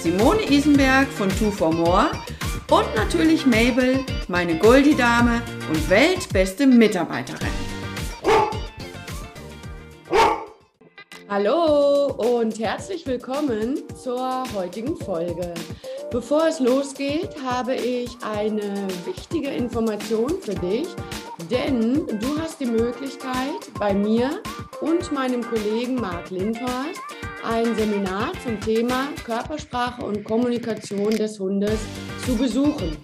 Simone Isenberg von Two for More und natürlich Mabel, meine Goldie-Dame und weltbeste Mitarbeiterin. Hallo und herzlich willkommen zur heutigen Folge. Bevor es losgeht, habe ich eine wichtige Information für dich, denn du hast die Möglichkeit, bei mir und meinem Kollegen Marc Lindhorst ein Seminar zum Thema Körpersprache und Kommunikation des Hundes zu besuchen.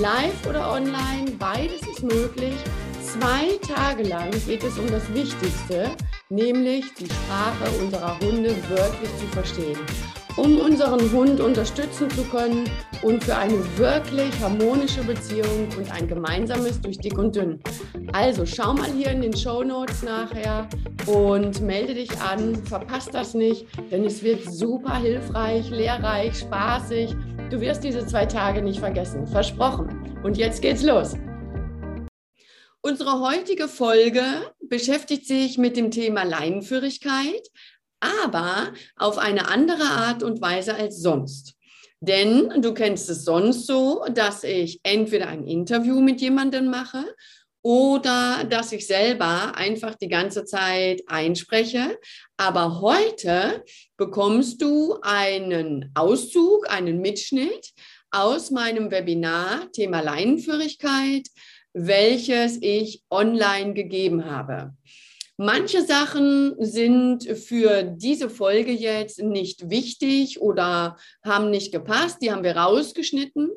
Live oder online, beides ist möglich. Zwei Tage lang geht es um das Wichtigste, nämlich die Sprache unserer Hunde wirklich zu verstehen um unseren Hund unterstützen zu können und für eine wirklich harmonische Beziehung und ein gemeinsames durch dick und dünn. Also schau mal hier in den Show Notes nachher und melde dich an, verpasst das nicht, denn es wird super hilfreich, lehrreich, spaßig. Du wirst diese zwei Tage nicht vergessen, versprochen. Und jetzt geht's los. Unsere heutige Folge beschäftigt sich mit dem Thema Leinenführigkeit, aber auf eine andere Art und Weise als sonst. Denn du kennst es sonst so, dass ich entweder ein Interview mit jemandem mache oder dass ich selber einfach die ganze Zeit einspreche. Aber heute bekommst du einen Auszug, einen Mitschnitt aus meinem Webinar Thema Leinenführigkeit, welches ich online gegeben habe. Manche Sachen sind für diese Folge jetzt nicht wichtig oder haben nicht gepasst. Die haben wir rausgeschnitten.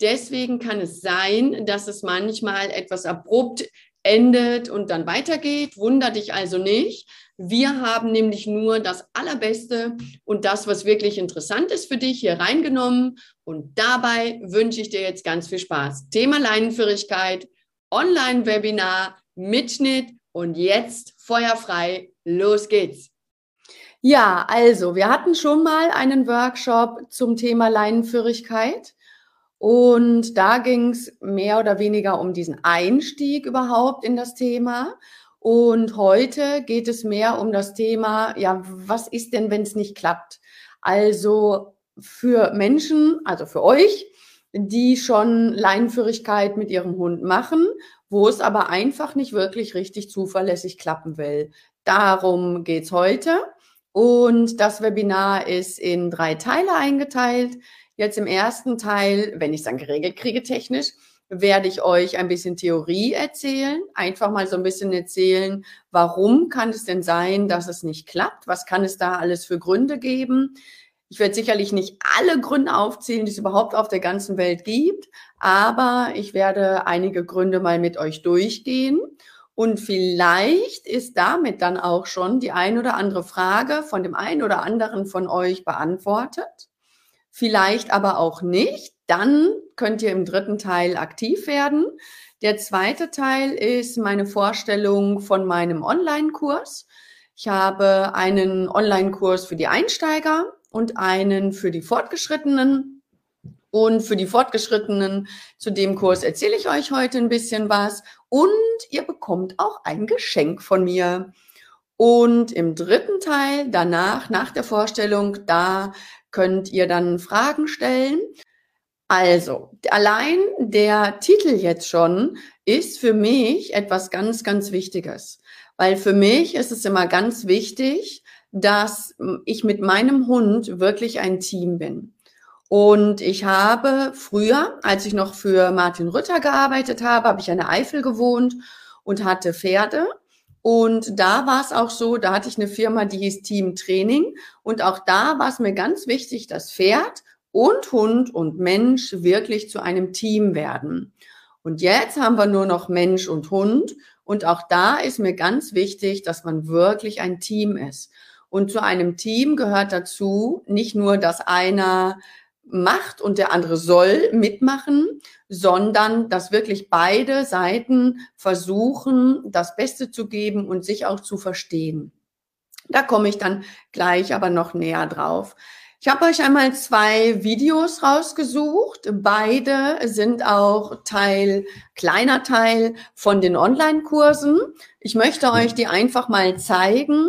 Deswegen kann es sein, dass es manchmal etwas abrupt endet und dann weitergeht. Wunder dich also nicht. Wir haben nämlich nur das Allerbeste und das, was wirklich interessant ist für dich, hier reingenommen. Und dabei wünsche ich dir jetzt ganz viel Spaß. Thema Leinenführigkeit, Online-Webinar, Mitschnitt und jetzt feuerfrei, los geht's. Ja, also wir hatten schon mal einen Workshop zum Thema Leinenführigkeit. Und da ging es mehr oder weniger um diesen Einstieg überhaupt in das Thema. Und heute geht es mehr um das Thema, ja, was ist denn, wenn es nicht klappt? Also für Menschen, also für euch, die schon Leinenführigkeit mit ihrem Hund machen wo es aber einfach nicht wirklich richtig zuverlässig klappen will. Darum geht's heute. Und das Webinar ist in drei Teile eingeteilt. Jetzt im ersten Teil, wenn ich es dann geregelt kriege technisch, werde ich euch ein bisschen Theorie erzählen, einfach mal so ein bisschen erzählen, warum kann es denn sein, dass es nicht klappt, was kann es da alles für Gründe geben. Ich werde sicherlich nicht alle Gründe aufzählen, die es überhaupt auf der ganzen Welt gibt, aber ich werde einige Gründe mal mit euch durchgehen. Und vielleicht ist damit dann auch schon die ein oder andere Frage von dem einen oder anderen von euch beantwortet. Vielleicht aber auch nicht. Dann könnt ihr im dritten Teil aktiv werden. Der zweite Teil ist meine Vorstellung von meinem Online-Kurs. Ich habe einen Online-Kurs für die Einsteiger und einen für die Fortgeschrittenen. Und für die Fortgeschrittenen zu dem Kurs erzähle ich euch heute ein bisschen was. Und ihr bekommt auch ein Geschenk von mir. Und im dritten Teil, danach, nach der Vorstellung, da könnt ihr dann Fragen stellen. Also, allein der Titel jetzt schon ist für mich etwas ganz, ganz Wichtiges. Weil für mich ist es immer ganz wichtig, dass ich mit meinem Hund wirklich ein Team bin. Und ich habe früher, als ich noch für Martin Rütter gearbeitet habe, habe ich eine Eifel gewohnt und hatte Pferde. Und da war es auch so, da hatte ich eine Firma, die hieß Team Training. Und auch da war es mir ganz wichtig, dass Pferd und Hund und Mensch wirklich zu einem Team werden. Und jetzt haben wir nur noch Mensch und Hund. Und auch da ist mir ganz wichtig, dass man wirklich ein Team ist. Und zu einem Team gehört dazu nicht nur, dass einer macht und der andere soll mitmachen, sondern dass wirklich beide Seiten versuchen, das Beste zu geben und sich auch zu verstehen. Da komme ich dann gleich aber noch näher drauf. Ich habe euch einmal zwei Videos rausgesucht. Beide sind auch Teil, kleiner Teil von den Online-Kursen. Ich möchte euch die einfach mal zeigen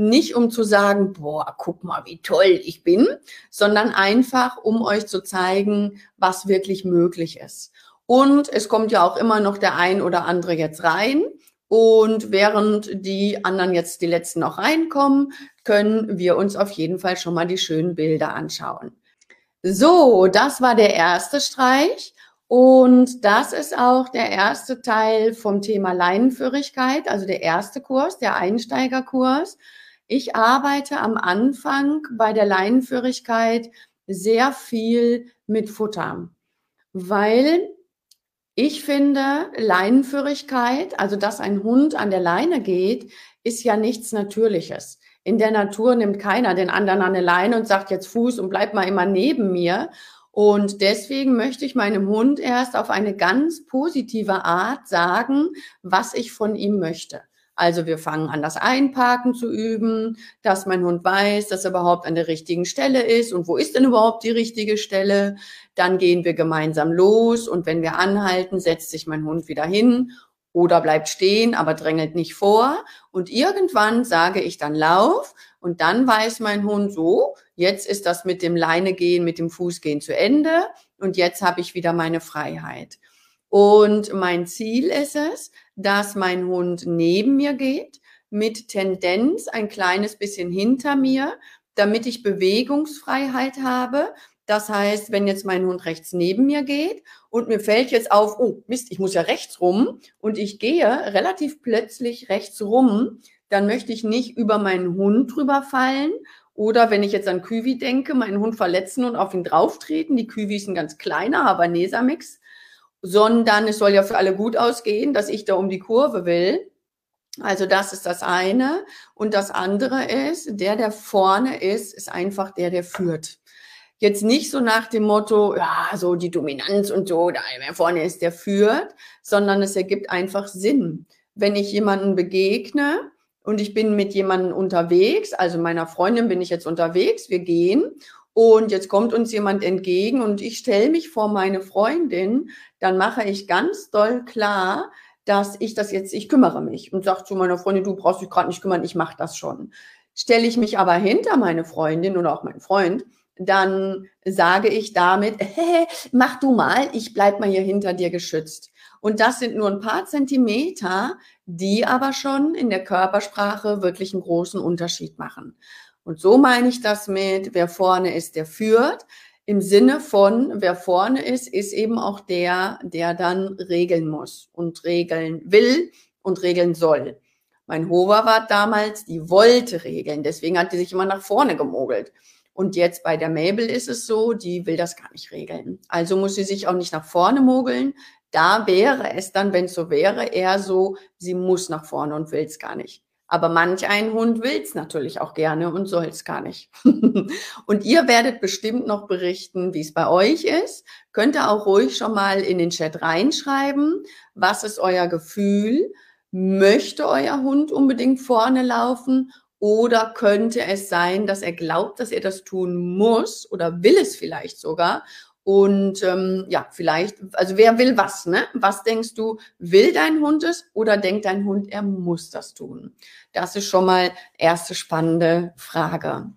nicht um zu sagen, boah, guck mal, wie toll ich bin, sondern einfach, um euch zu zeigen, was wirklich möglich ist. Und es kommt ja auch immer noch der ein oder andere jetzt rein. Und während die anderen jetzt die letzten noch reinkommen, können wir uns auf jeden Fall schon mal die schönen Bilder anschauen. So, das war der erste Streich. Und das ist auch der erste Teil vom Thema Leinenführigkeit, also der erste Kurs, der Einsteigerkurs. Ich arbeite am Anfang bei der Leinenführigkeit sehr viel mit Futter, weil ich finde, Leinenführigkeit, also dass ein Hund an der Leine geht, ist ja nichts Natürliches. In der Natur nimmt keiner den anderen an der Leine und sagt jetzt Fuß und bleib mal immer neben mir. Und deswegen möchte ich meinem Hund erst auf eine ganz positive Art sagen, was ich von ihm möchte. Also wir fangen an, das Einparken zu üben, dass mein Hund weiß, dass er überhaupt an der richtigen Stelle ist und wo ist denn überhaupt die richtige Stelle. Dann gehen wir gemeinsam los und wenn wir anhalten, setzt sich mein Hund wieder hin oder bleibt stehen, aber drängelt nicht vor. Und irgendwann sage ich dann Lauf und dann weiß mein Hund so, jetzt ist das mit dem Leinegehen, mit dem Fußgehen zu Ende und jetzt habe ich wieder meine Freiheit. Und mein Ziel ist es, dass mein Hund neben mir geht, mit Tendenz ein kleines bisschen hinter mir, damit ich Bewegungsfreiheit habe. Das heißt, wenn jetzt mein Hund rechts neben mir geht und mir fällt jetzt auf, oh Mist, ich muss ja rechts rum und ich gehe relativ plötzlich rechts rum, dann möchte ich nicht über meinen Hund drüber fallen oder wenn ich jetzt an Küwi denke, meinen Hund verletzen und auf ihn drauftreten. Die Küwi ist ein ganz kleiner Habanesa-Mix sondern es soll ja für alle gut ausgehen, dass ich da um die Kurve will. Also das ist das eine. Und das andere ist, der, der vorne ist, ist einfach der, der führt. Jetzt nicht so nach dem Motto, ja, so die Dominanz und so, der vorne ist, der führt, sondern es ergibt einfach Sinn. Wenn ich jemanden begegne und ich bin mit jemandem unterwegs, also meiner Freundin bin ich jetzt unterwegs, wir gehen und jetzt kommt uns jemand entgegen und ich stelle mich vor meine Freundin, dann mache ich ganz doll klar, dass ich das jetzt, ich kümmere mich und sage zu meiner Freundin, du brauchst dich gerade nicht kümmern, ich mache das schon. Stelle ich mich aber hinter meine Freundin oder auch meinen Freund, dann sage ich damit, hey, mach du mal, ich bleib mal hier hinter dir geschützt. Und das sind nur ein paar Zentimeter, die aber schon in der Körpersprache wirklich einen großen Unterschied machen. Und so meine ich das mit, wer vorne ist, der führt. Im Sinne von, wer vorne ist, ist eben auch der, der dann regeln muss und regeln will und regeln soll. Mein Hover war damals, die wollte regeln, deswegen hat die sich immer nach vorne gemogelt. Und jetzt bei der Mabel ist es so, die will das gar nicht regeln. Also muss sie sich auch nicht nach vorne mogeln. Da wäre es dann, wenn es so wäre, eher so, sie muss nach vorne und will es gar nicht. Aber manch ein Hund will's natürlich auch gerne und soll's gar nicht. und ihr werdet bestimmt noch berichten, wie es bei euch ist. Könnt ihr auch ruhig schon mal in den Chat reinschreiben. Was ist euer Gefühl? Möchte euer Hund unbedingt vorne laufen? Oder könnte es sein, dass er glaubt, dass er das tun muss oder will es vielleicht sogar und ähm, ja, vielleicht, also wer will was, ne? Was denkst du, will dein Hund es oder denkt dein Hund, er muss das tun? Das ist schon mal erste spannende Frage.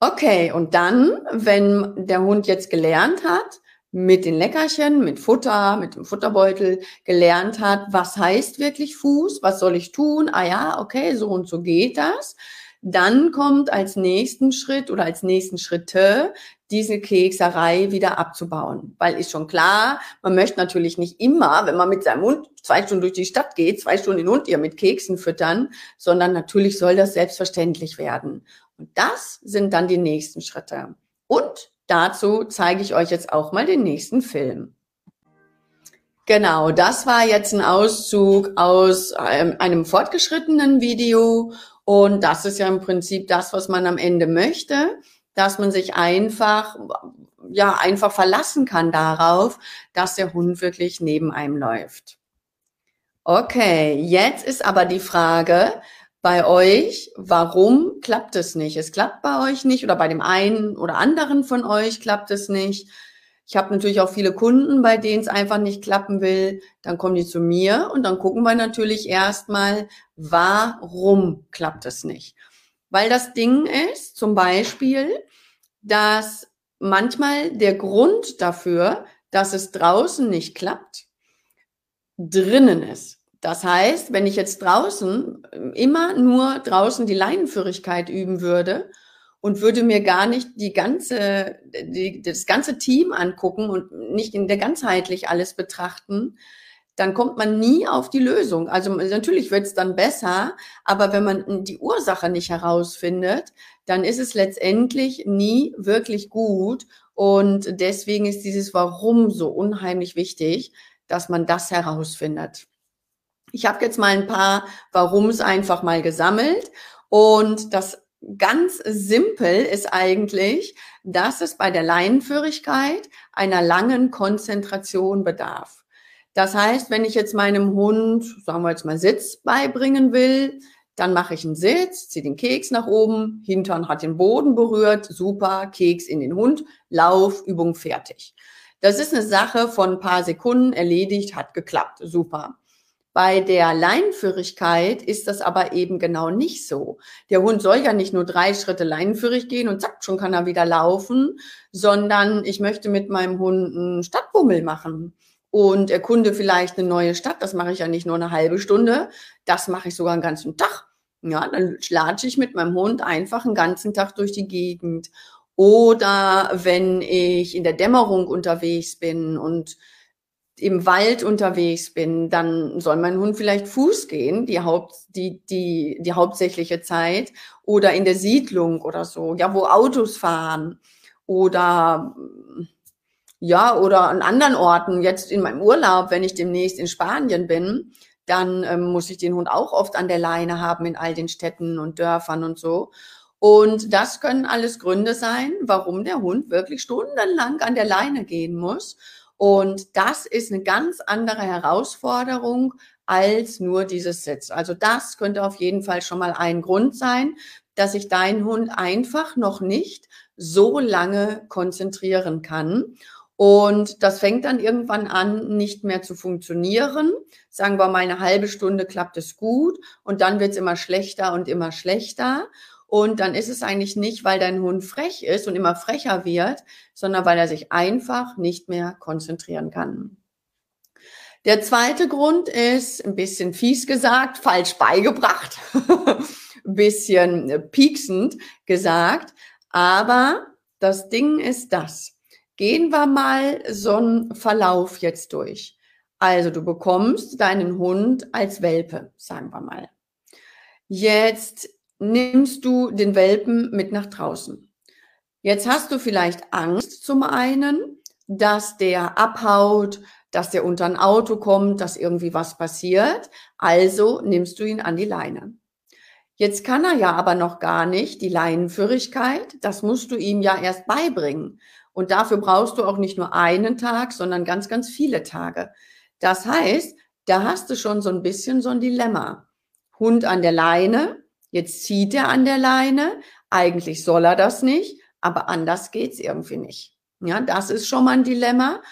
Okay, und dann, wenn der Hund jetzt gelernt hat, mit den Leckerchen, mit Futter, mit dem Futterbeutel gelernt hat, was heißt wirklich Fuß, was soll ich tun? Ah ja, okay, so und so geht das. Dann kommt als nächsten Schritt oder als nächsten Schritte diese Kekserei wieder abzubauen. Weil ist schon klar, man möchte natürlich nicht immer, wenn man mit seinem Hund zwei Stunden durch die Stadt geht, zwei Stunden den Hund ihr mit Keksen füttern, sondern natürlich soll das selbstverständlich werden. Und das sind dann die nächsten Schritte. Und dazu zeige ich euch jetzt auch mal den nächsten Film. Genau, das war jetzt ein Auszug aus einem, einem fortgeschrittenen Video und das ist ja im Prinzip das, was man am Ende möchte dass man sich einfach, ja, einfach verlassen kann darauf, dass der Hund wirklich neben einem läuft. Okay, jetzt ist aber die Frage bei euch, warum klappt es nicht? Es klappt bei euch nicht oder bei dem einen oder anderen von euch klappt es nicht. Ich habe natürlich auch viele Kunden, bei denen es einfach nicht klappen will. Dann kommen die zu mir und dann gucken wir natürlich erstmal, warum klappt es nicht. Weil das Ding ist zum Beispiel, dass manchmal der Grund dafür, dass es draußen nicht klappt, drinnen ist. Das heißt, wenn ich jetzt draußen immer nur draußen die Leinenführigkeit üben würde und würde mir gar nicht die ganze, die, das ganze Team angucken und nicht in der ganzheitlich alles betrachten, dann kommt man nie auf die Lösung. Also natürlich wird es dann besser, aber wenn man die Ursache nicht herausfindet, dann ist es letztendlich nie wirklich gut. Und deswegen ist dieses Warum so unheimlich wichtig, dass man das herausfindet. Ich habe jetzt mal ein paar Warums einfach mal gesammelt und das ganz simpel ist eigentlich, dass es bei der Leinenführigkeit einer langen Konzentration bedarf. Das heißt, wenn ich jetzt meinem Hund, sagen wir jetzt mal Sitz beibringen will, dann mache ich einen Sitz, ziehe den Keks nach oben, Hintern hat den Boden berührt, super, Keks in den Hund, Lauf, Übung fertig. Das ist eine Sache von ein paar Sekunden erledigt, hat geklappt, super. Bei der Leinenführigkeit ist das aber eben genau nicht so. Der Hund soll ja nicht nur drei Schritte leinenführig gehen und zack, schon kann er wieder laufen, sondern ich möchte mit meinem Hund einen Stadtbummel machen und erkunde vielleicht eine neue Stadt. Das mache ich ja nicht nur eine halbe Stunde, das mache ich sogar einen ganzen Tag. Ja, dann latsche ich mit meinem Hund einfach einen ganzen Tag durch die Gegend. Oder wenn ich in der Dämmerung unterwegs bin und im Wald unterwegs bin, dann soll mein Hund vielleicht Fuß gehen, die Haupt, die, die, die hauptsächliche Zeit, oder in der Siedlung oder so, ja, wo Autos fahren oder, ja, oder an anderen Orten, jetzt in meinem Urlaub, wenn ich demnächst in Spanien bin, dann ähm, muss ich den Hund auch oft an der Leine haben in all den Städten und Dörfern und so. Und das können alles Gründe sein, warum der Hund wirklich stundenlang an der Leine gehen muss. Und das ist eine ganz andere Herausforderung als nur dieses Sitz. Also das könnte auf jeden Fall schon mal ein Grund sein, dass sich dein Hund einfach noch nicht so lange konzentrieren kann. Und das fängt dann irgendwann an, nicht mehr zu funktionieren. Sagen wir mal, eine halbe Stunde klappt es gut und dann wird es immer schlechter und immer schlechter. Und dann ist es eigentlich nicht, weil dein Hund frech ist und immer frecher wird, sondern weil er sich einfach nicht mehr konzentrieren kann. Der zweite Grund ist, ein bisschen fies gesagt, falsch beigebracht, ein bisschen pieksend gesagt, aber das Ding ist das. Gehen wir mal so einen Verlauf jetzt durch. Also du bekommst deinen Hund als Welpe, sagen wir mal. Jetzt nimmst du den Welpen mit nach draußen. Jetzt hast du vielleicht Angst zum einen, dass der abhaut, dass der unter ein Auto kommt, dass irgendwie was passiert. Also nimmst du ihn an die Leine. Jetzt kann er ja aber noch gar nicht die Leinenführigkeit. Das musst du ihm ja erst beibringen. Und dafür brauchst du auch nicht nur einen Tag, sondern ganz, ganz viele Tage. Das heißt, da hast du schon so ein bisschen so ein Dilemma. Hund an der Leine, Jetzt zieht er an der Leine. Eigentlich soll er das nicht, aber anders geht's irgendwie nicht. Ja, das ist schon mal ein Dilemma.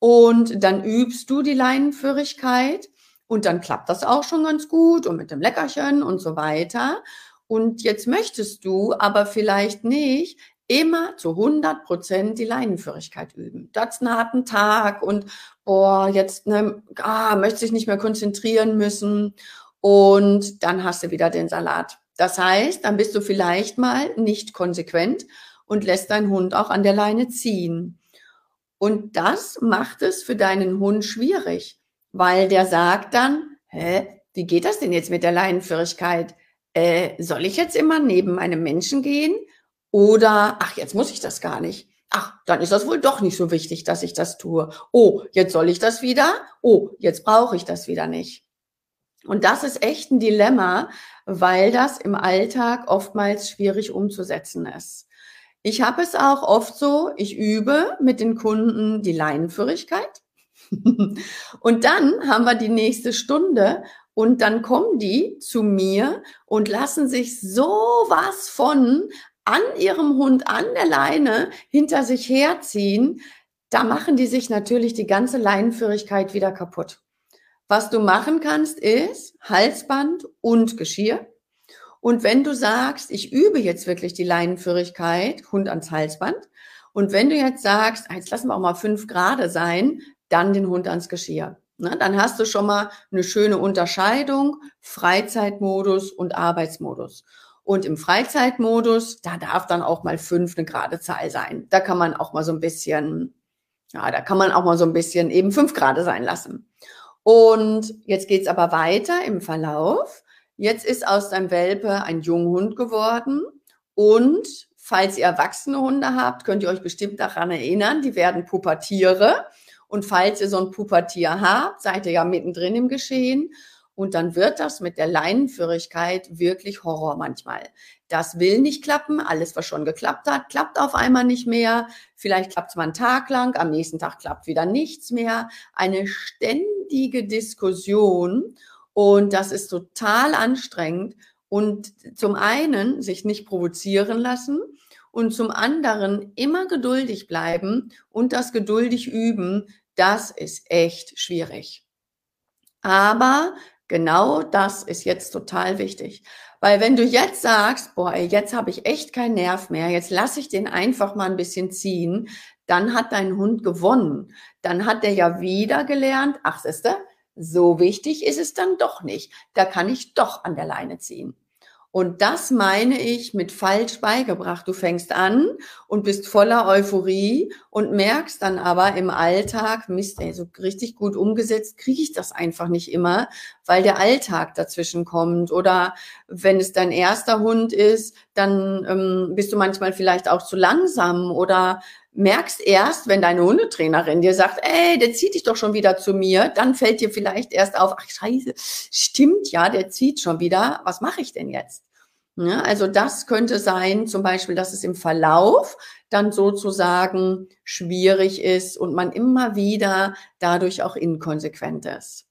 Und dann übst du die Leinenführigkeit und dann klappt das auch schon ganz gut und mit dem Leckerchen und so weiter. Und jetzt möchtest du aber vielleicht nicht immer zu 100 Prozent die Leinenführigkeit üben. Das ist einen harten Tag und boah, jetzt ne, ah, möchte ich nicht mehr konzentrieren müssen und dann hast du wieder den Salat. Das heißt, dann bist du vielleicht mal nicht konsequent und lässt deinen Hund auch an der Leine ziehen. Und das macht es für deinen Hund schwierig, weil der sagt dann, hä, wie geht das denn jetzt mit der Leinenführigkeit? Äh, soll ich jetzt immer neben einem Menschen gehen? Oder, ach, jetzt muss ich das gar nicht. Ach, dann ist das wohl doch nicht so wichtig, dass ich das tue. Oh, jetzt soll ich das wieder? Oh, jetzt brauche ich das wieder nicht. Und das ist echt ein Dilemma, weil das im Alltag oftmals schwierig umzusetzen ist. Ich habe es auch oft so, ich übe mit den Kunden die Leinenführigkeit. und dann haben wir die nächste Stunde und dann kommen die zu mir und lassen sich sowas von an ihrem Hund an der Leine hinter sich herziehen. Da machen die sich natürlich die ganze Leinenführigkeit wieder kaputt. Was du machen kannst, ist Halsband und Geschirr. Und wenn du sagst, ich übe jetzt wirklich die Leinenführigkeit, Hund ans Halsband, und wenn du jetzt sagst, ah, jetzt lassen wir auch mal fünf Grad sein, dann den Hund ans Geschirr. Na, dann hast du schon mal eine schöne Unterscheidung, Freizeitmodus und Arbeitsmodus. Und im Freizeitmodus, da darf dann auch mal fünf eine gerade Zahl sein. Da kann man auch mal so ein bisschen, ja, da kann man auch mal so ein bisschen eben fünf Grad sein lassen. Und jetzt geht's aber weiter im Verlauf. Jetzt ist aus deinem Welpe ein Junghund geworden und falls ihr erwachsene Hunde habt, könnt ihr euch bestimmt daran erinnern, die werden Pubertiere. Und falls ihr so ein Pubertier habt, seid ihr ja mittendrin im Geschehen. Und dann wird das mit der Leinenführigkeit wirklich Horror manchmal. Das will nicht klappen. Alles, was schon geklappt hat, klappt auf einmal nicht mehr. Vielleicht klappt es mal einen Tag lang, am nächsten Tag klappt wieder nichts mehr. Eine ständige Diskussion. Und das ist total anstrengend. Und zum einen sich nicht provozieren lassen und zum anderen immer geduldig bleiben und das geduldig üben, das ist echt schwierig. Aber genau das ist jetzt total wichtig. Weil wenn du jetzt sagst, boah, ey, jetzt habe ich echt keinen Nerv mehr, jetzt lasse ich den einfach mal ein bisschen ziehen, dann hat dein Hund gewonnen. Dann hat er ja wieder gelernt, ach, siehste, so wichtig ist es dann doch nicht. Da kann ich doch an der Leine ziehen. Und das meine ich mit falsch beigebracht. Du fängst an und bist voller Euphorie und merkst dann aber im Alltag, Mist, ey, so richtig gut umgesetzt kriege ich das einfach nicht immer, weil der Alltag dazwischen kommt. Oder wenn es dein erster Hund ist, dann ähm, bist du manchmal vielleicht auch zu langsam oder merkst erst, wenn deine Hundetrainerin dir sagt, ey, der zieht dich doch schon wieder zu mir, dann fällt dir vielleicht erst auf, ach scheiße, stimmt ja, der zieht schon wieder, was mache ich denn jetzt? Ja, also das könnte sein, zum Beispiel, dass es im Verlauf dann sozusagen schwierig ist und man immer wieder dadurch auch inkonsequent ist.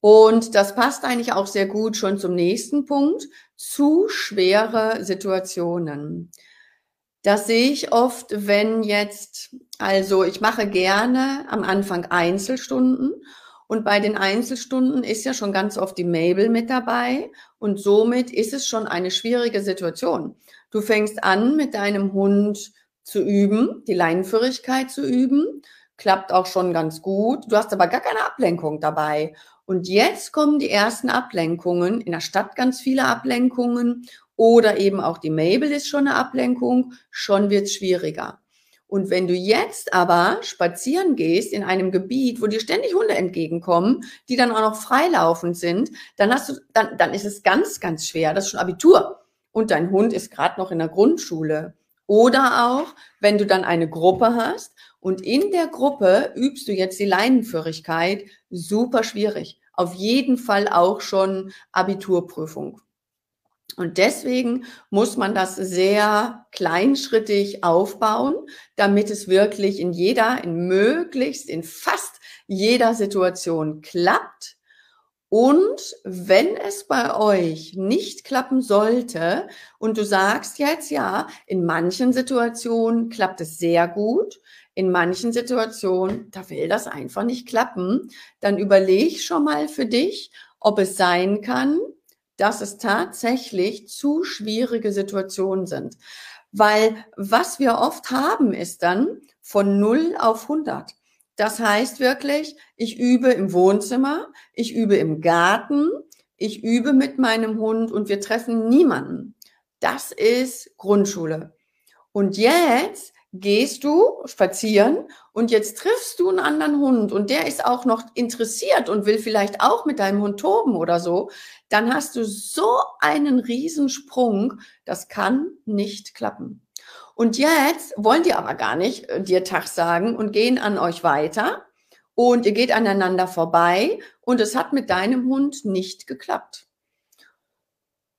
Und das passt eigentlich auch sehr gut schon zum nächsten Punkt, zu schwere Situationen. Das sehe ich oft, wenn jetzt, also ich mache gerne am Anfang Einzelstunden und bei den Einzelstunden ist ja schon ganz oft die Mabel mit dabei und somit ist es schon eine schwierige Situation. Du fängst an, mit deinem Hund zu üben, die Leinenführigkeit zu üben, klappt auch schon ganz gut. Du hast aber gar keine Ablenkung dabei. Und jetzt kommen die ersten Ablenkungen, in der Stadt ganz viele Ablenkungen oder eben auch die Mabel ist schon eine Ablenkung, schon wird es schwieriger. Und wenn du jetzt aber spazieren gehst in einem Gebiet, wo dir ständig Hunde entgegenkommen, die dann auch noch freilaufend sind, dann hast du, dann, dann ist es ganz, ganz schwer. Das ist schon Abitur. Und dein Hund ist gerade noch in der Grundschule. Oder auch, wenn du dann eine Gruppe hast und in der Gruppe übst du jetzt die Leinenführigkeit, super schwierig. Auf jeden Fall auch schon Abiturprüfung. Und deswegen muss man das sehr kleinschrittig aufbauen, damit es wirklich in jeder, in möglichst, in fast jeder Situation klappt. Und wenn es bei euch nicht klappen sollte und du sagst jetzt, ja, in manchen Situationen klappt es sehr gut, in manchen Situationen, da will das einfach nicht klappen, dann überleg schon mal für dich, ob es sein kann, dass es tatsächlich zu schwierige Situationen sind. Weil was wir oft haben, ist dann von 0 auf 100. Das heißt wirklich, ich übe im Wohnzimmer, ich übe im Garten, ich übe mit meinem Hund und wir treffen niemanden. Das ist Grundschule. Und jetzt gehst du spazieren und jetzt triffst du einen anderen Hund und der ist auch noch interessiert und will vielleicht auch mit deinem Hund toben oder so, dann hast du so einen Riesensprung, das kann nicht klappen. Und jetzt wollen die aber gar nicht äh, dir Tag sagen und gehen an euch weiter und ihr geht aneinander vorbei und es hat mit deinem Hund nicht geklappt.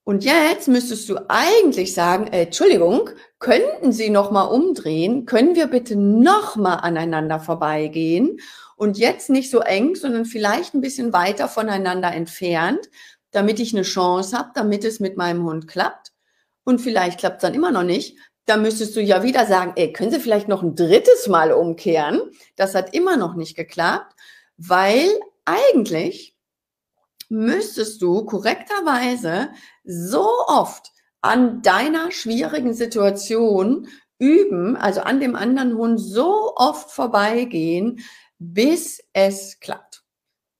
Und jetzt müsstest du eigentlich sagen, äh, Entschuldigung, könnten Sie noch mal umdrehen? Können wir bitte noch mal aneinander vorbeigehen? Und jetzt nicht so eng, sondern vielleicht ein bisschen weiter voneinander entfernt, damit ich eine Chance habe, damit es mit meinem Hund klappt. Und vielleicht klappt es dann immer noch nicht. Da müsstest du ja wieder sagen, ey, können Sie vielleicht noch ein drittes Mal umkehren? Das hat immer noch nicht geklappt, weil eigentlich müsstest du korrekterweise so oft an deiner schwierigen Situation üben, also an dem anderen Hund so oft vorbeigehen, bis es klappt.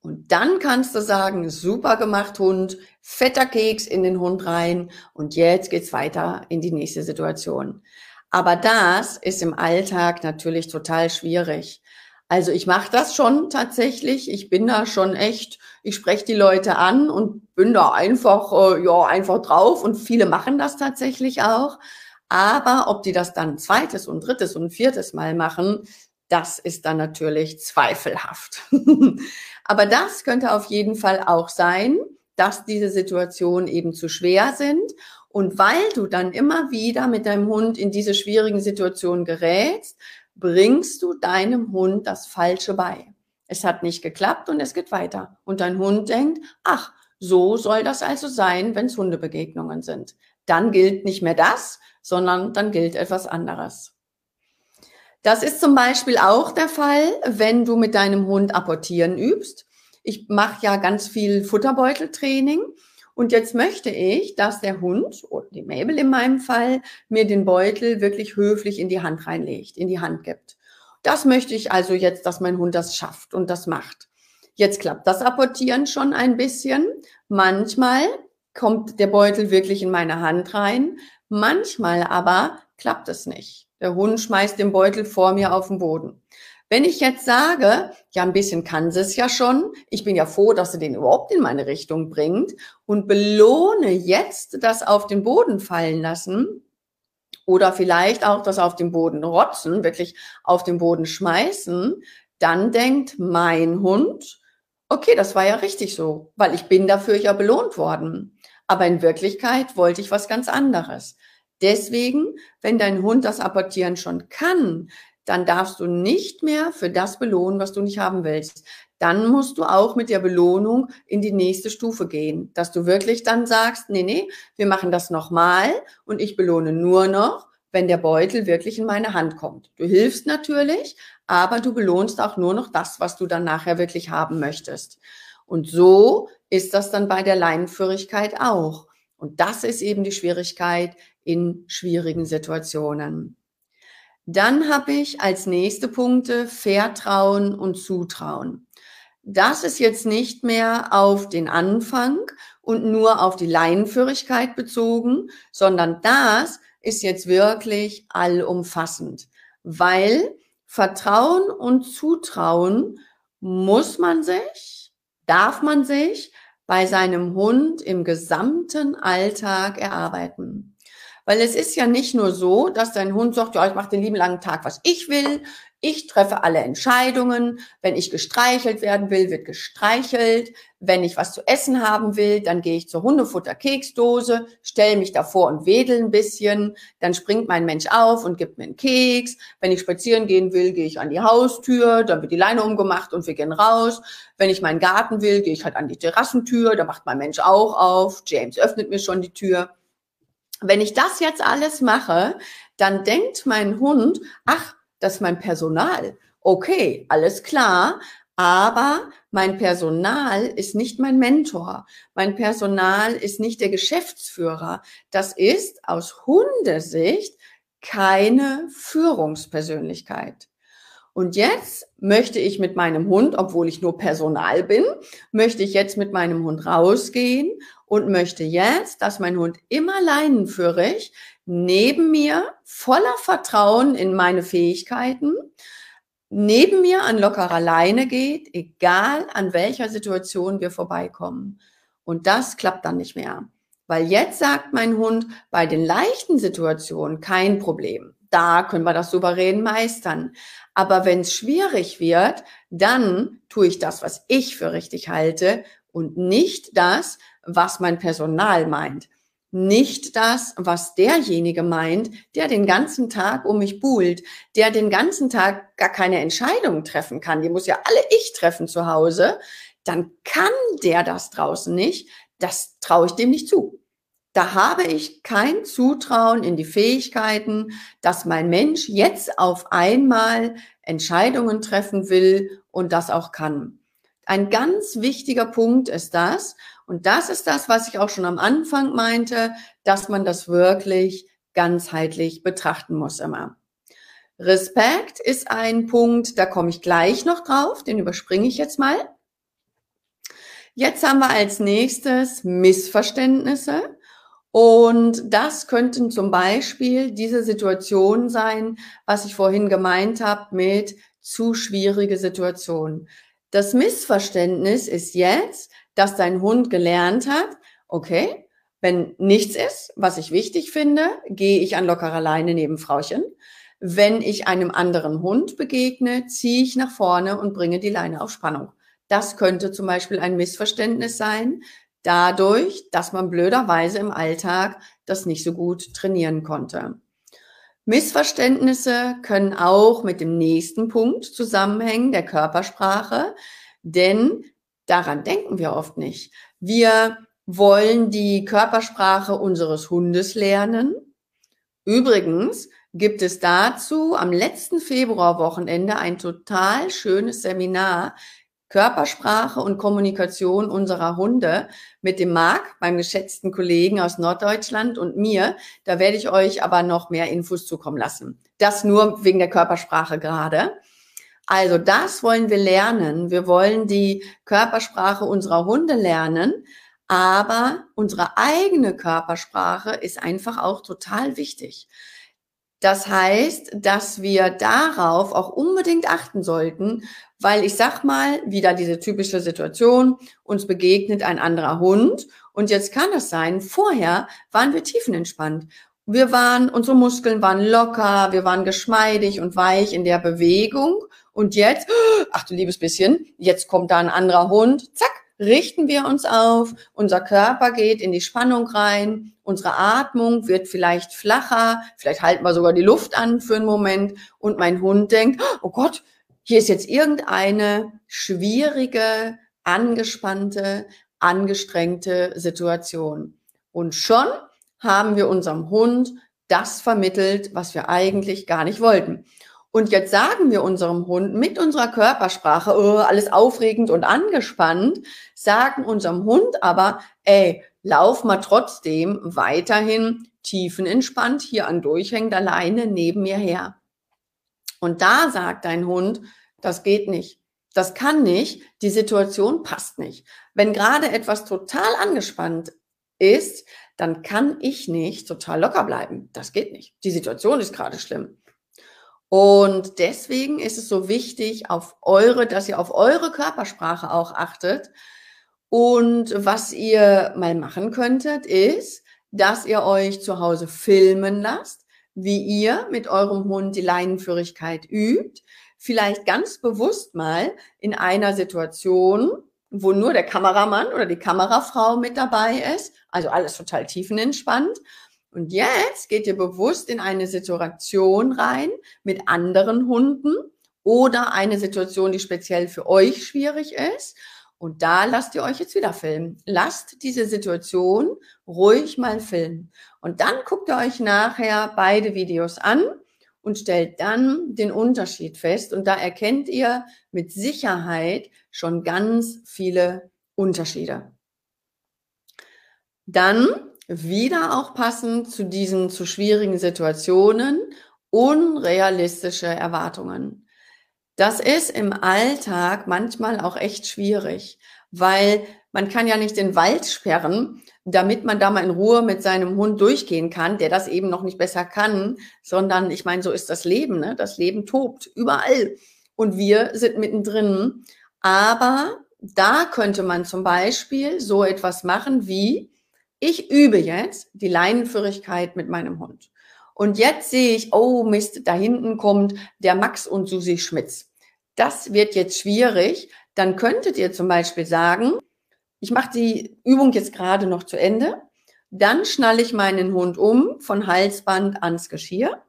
Und dann kannst du sagen, super gemacht Hund, fetter Keks in den Hund rein und jetzt geht's weiter in die nächste Situation. Aber das ist im Alltag natürlich total schwierig. Also ich mache das schon tatsächlich. Ich bin da schon echt, ich spreche die Leute an und bin da einfach, äh, ja, einfach drauf. Und viele machen das tatsächlich auch. Aber ob die das dann zweites und drittes und viertes Mal machen, das ist dann natürlich zweifelhaft. Aber das könnte auf jeden Fall auch sein, dass diese Situationen eben zu schwer sind. Und weil du dann immer wieder mit deinem Hund in diese schwierigen Situationen gerätst, bringst du deinem Hund das Falsche bei. Es hat nicht geklappt und es geht weiter. Und dein Hund denkt, ach, so soll das also sein, wenn es Hundebegegnungen sind. Dann gilt nicht mehr das, sondern dann gilt etwas anderes. Das ist zum Beispiel auch der Fall, wenn du mit deinem Hund apportieren übst. Ich mache ja ganz viel Futterbeuteltraining und jetzt möchte ich, dass der Hund, oder die Mabel in meinem Fall, mir den Beutel wirklich höflich in die Hand reinlegt, in die Hand gibt. Das möchte ich also jetzt, dass mein Hund das schafft und das macht. Jetzt klappt das Apportieren schon ein bisschen. Manchmal kommt der Beutel wirklich in meine Hand rein. Manchmal aber klappt es nicht. Der Hund schmeißt den Beutel vor mir auf den Boden. Wenn ich jetzt sage, ja, ein bisschen kann sie es ja schon, ich bin ja froh, dass sie den überhaupt in meine Richtung bringt und belohne jetzt das auf den Boden fallen lassen oder vielleicht auch das auf den Boden rotzen, wirklich auf den Boden schmeißen, dann denkt mein Hund, okay, das war ja richtig so, weil ich bin dafür ja belohnt worden. Aber in Wirklichkeit wollte ich was ganz anderes. Deswegen, wenn dein Hund das Apportieren schon kann, dann darfst du nicht mehr für das belohnen, was du nicht haben willst. Dann musst du auch mit der Belohnung in die nächste Stufe gehen, dass du wirklich dann sagst, nee, nee, wir machen das nochmal und ich belohne nur noch, wenn der Beutel wirklich in meine Hand kommt. Du hilfst natürlich, aber du belohnst auch nur noch das, was du dann nachher wirklich haben möchtest. Und so ist das dann bei der Leinenführigkeit auch. Und das ist eben die Schwierigkeit in schwierigen Situationen. Dann habe ich als nächste Punkte Vertrauen und Zutrauen. Das ist jetzt nicht mehr auf den Anfang und nur auf die Leinenführigkeit bezogen, sondern das ist jetzt wirklich allumfassend, weil Vertrauen und Zutrauen muss man sich, darf man sich bei seinem Hund im gesamten Alltag erarbeiten. Weil es ist ja nicht nur so, dass dein Hund sagt, ja, ich mache den lieben langen Tag, was ich will. Ich treffe alle Entscheidungen. Wenn ich gestreichelt werden will, wird gestreichelt. Wenn ich was zu essen haben will, dann gehe ich zur Hundefutter-Keksdose, stelle mich davor und wedel ein bisschen. Dann springt mein Mensch auf und gibt mir einen Keks. Wenn ich spazieren gehen will, gehe ich an die Haustür, dann wird die Leine umgemacht und wir gehen raus. Wenn ich meinen Garten will, gehe ich halt an die Terrassentür, da macht mein Mensch auch auf. James öffnet mir schon die Tür. Wenn ich das jetzt alles mache, dann denkt mein Hund, ach, das ist mein Personal. Okay, alles klar. Aber mein Personal ist nicht mein Mentor. Mein Personal ist nicht der Geschäftsführer. Das ist aus Hundesicht keine Führungspersönlichkeit. Und jetzt möchte ich mit meinem Hund, obwohl ich nur Personal bin, möchte ich jetzt mit meinem Hund rausgehen und möchte jetzt, dass mein Hund immer leinenführig neben mir voller Vertrauen in meine Fähigkeiten, neben mir an lockerer Leine geht, egal an welcher Situation wir vorbeikommen. Und das klappt dann nicht mehr. Weil jetzt sagt mein Hund, bei den leichten Situationen kein Problem. Da können wir das souverän meistern. Aber wenn es schwierig wird, dann tue ich das, was ich für richtig halte und nicht das, was mein Personal meint. nicht das, was derjenige meint, der den ganzen Tag um mich buhlt, der den ganzen Tag gar keine Entscheidungen treffen kann. Die muss ja alle ich treffen zu Hause. Dann kann der das draußen nicht. Das traue ich dem nicht zu. Da habe ich kein Zutrauen in die Fähigkeiten, dass mein Mensch jetzt auf einmal Entscheidungen treffen will und das auch kann. Ein ganz wichtiger Punkt ist das. Und das ist das, was ich auch schon am Anfang meinte, dass man das wirklich ganzheitlich betrachten muss immer. Respekt ist ein Punkt, da komme ich gleich noch drauf, den überspringe ich jetzt mal. Jetzt haben wir als nächstes Missverständnisse. Und das könnten zum Beispiel diese Situationen sein, was ich vorhin gemeint habe mit zu schwierige Situationen. Das Missverständnis ist jetzt, dass dein Hund gelernt hat, okay, wenn nichts ist, was ich wichtig finde, gehe ich an lockerer Leine neben Frauchen. Wenn ich einem anderen Hund begegne, ziehe ich nach vorne und bringe die Leine auf Spannung. Das könnte zum Beispiel ein Missverständnis sein, dadurch, dass man blöderweise im Alltag das nicht so gut trainieren konnte. Missverständnisse können auch mit dem nächsten Punkt zusammenhängen, der Körpersprache, denn Daran denken wir oft nicht. Wir wollen die Körpersprache unseres Hundes lernen. Übrigens gibt es dazu am letzten Februarwochenende ein total schönes Seminar Körpersprache und Kommunikation unserer Hunde mit dem Marc, meinem geschätzten Kollegen aus Norddeutschland und mir. Da werde ich euch aber noch mehr Infos zukommen lassen. Das nur wegen der Körpersprache gerade. Also das wollen wir lernen. Wir wollen die Körpersprache unserer Hunde lernen, aber unsere eigene Körpersprache ist einfach auch total wichtig. Das heißt, dass wir darauf auch unbedingt achten sollten, weil ich sag mal, wieder diese typische Situation, uns begegnet ein anderer Hund und jetzt kann es sein, vorher waren wir tiefenentspannt. Wir waren, unsere Muskeln waren locker, wir waren geschmeidig und weich in der Bewegung und jetzt, ach du liebes bisschen, jetzt kommt da ein anderer Hund, zack, richten wir uns auf, unser Körper geht in die Spannung rein, unsere Atmung wird vielleicht flacher, vielleicht halten wir sogar die Luft an für einen Moment. Und mein Hund denkt, oh Gott, hier ist jetzt irgendeine schwierige, angespannte, angestrengte Situation. Und schon haben wir unserem Hund das vermittelt, was wir eigentlich gar nicht wollten. Und jetzt sagen wir unserem Hund mit unserer Körpersprache, oh, alles aufregend und angespannt, sagen unserem Hund aber, ey, lauf mal trotzdem weiterhin tiefenentspannt hier an durchhängender Leine neben mir her. Und da sagt dein Hund, das geht nicht. Das kann nicht. Die Situation passt nicht. Wenn gerade etwas total angespannt ist, dann kann ich nicht total locker bleiben. Das geht nicht. Die Situation ist gerade schlimm. Und deswegen ist es so wichtig, auf eure, dass ihr auf eure Körpersprache auch achtet. Und was ihr mal machen könntet, ist, dass ihr euch zu Hause filmen lasst, wie ihr mit eurem Hund die Leinenführigkeit übt. Vielleicht ganz bewusst mal in einer Situation, wo nur der Kameramann oder die Kamerafrau mit dabei ist, also alles total tiefenentspannt und jetzt geht ihr bewusst in eine Situation rein mit anderen Hunden oder eine Situation, die speziell für euch schwierig ist. Und da lasst ihr euch jetzt wieder filmen. Lasst diese Situation ruhig mal filmen. Und dann guckt ihr euch nachher beide Videos an und stellt dann den Unterschied fest. Und da erkennt ihr mit Sicherheit schon ganz viele Unterschiede. Dann wieder auch passend zu diesen zu schwierigen Situationen unrealistische Erwartungen. Das ist im Alltag manchmal auch echt schwierig, weil man kann ja nicht den Wald sperren, damit man da mal in Ruhe mit seinem Hund durchgehen kann, der das eben noch nicht besser kann, sondern ich meine, so ist das Leben, ne? Das Leben tobt überall und wir sind mittendrin. Aber da könnte man zum Beispiel so etwas machen wie ich übe jetzt die Leinenführigkeit mit meinem Hund. Und jetzt sehe ich, oh Mist, da hinten kommt der Max und Susi Schmitz. Das wird jetzt schwierig. Dann könntet ihr zum Beispiel sagen, ich mache die Übung jetzt gerade noch zu Ende. Dann schnalle ich meinen Hund um von Halsband ans Geschirr.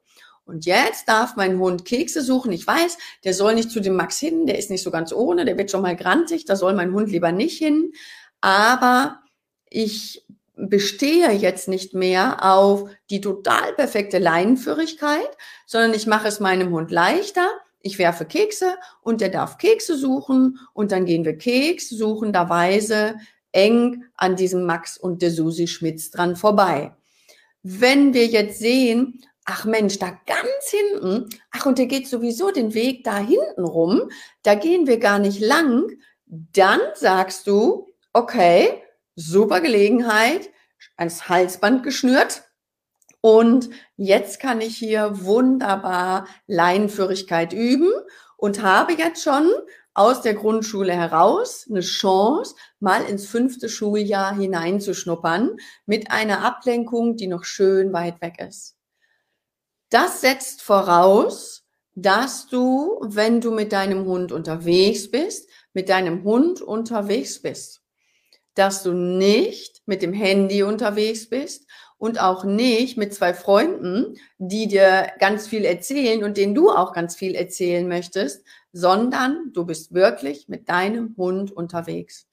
Und jetzt darf mein Hund Kekse suchen. Ich weiß, der soll nicht zu dem Max hin, der ist nicht so ganz ohne, der wird schon mal grantig, da soll mein Hund lieber nicht hin. Aber ich bestehe jetzt nicht mehr auf die total perfekte Leinenführigkeit, sondern ich mache es meinem Hund leichter. Ich werfe Kekse und der darf Kekse suchen und dann gehen wir Keks suchenderweise eng an diesem Max und der Susi Schmitz dran vorbei. Wenn wir jetzt sehen, ach Mensch, da ganz hinten, ach und der geht sowieso den Weg da hinten rum, da gehen wir gar nicht lang, dann sagst du, okay, super Gelegenheit, ans Halsband geschnürt. Und jetzt kann ich hier wunderbar Leinenführigkeit üben und habe jetzt schon aus der Grundschule heraus eine Chance, mal ins fünfte Schuljahr hineinzuschnuppern mit einer Ablenkung, die noch schön weit weg ist. Das setzt voraus, dass du, wenn du mit deinem Hund unterwegs bist, mit deinem Hund unterwegs bist dass du nicht mit dem Handy unterwegs bist und auch nicht mit zwei Freunden, die dir ganz viel erzählen und denen du auch ganz viel erzählen möchtest, sondern du bist wirklich mit deinem Hund unterwegs.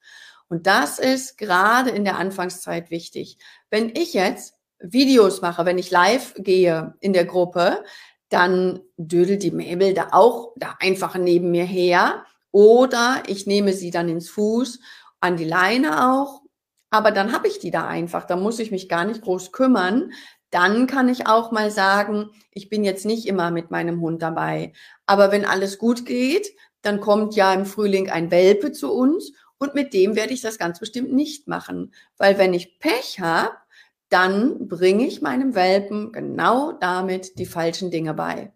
Und das ist gerade in der Anfangszeit wichtig. Wenn ich jetzt Videos mache, wenn ich live gehe in der Gruppe, dann dödelt die Mabel da auch da einfach neben mir her oder ich nehme sie dann ins Fuß an die Leine auch. Aber dann habe ich die da einfach. Da muss ich mich gar nicht groß kümmern. Dann kann ich auch mal sagen, ich bin jetzt nicht immer mit meinem Hund dabei. Aber wenn alles gut geht, dann kommt ja im Frühling ein Welpe zu uns und mit dem werde ich das ganz bestimmt nicht machen. Weil wenn ich Pech habe, dann bringe ich meinem Welpen genau damit die falschen Dinge bei.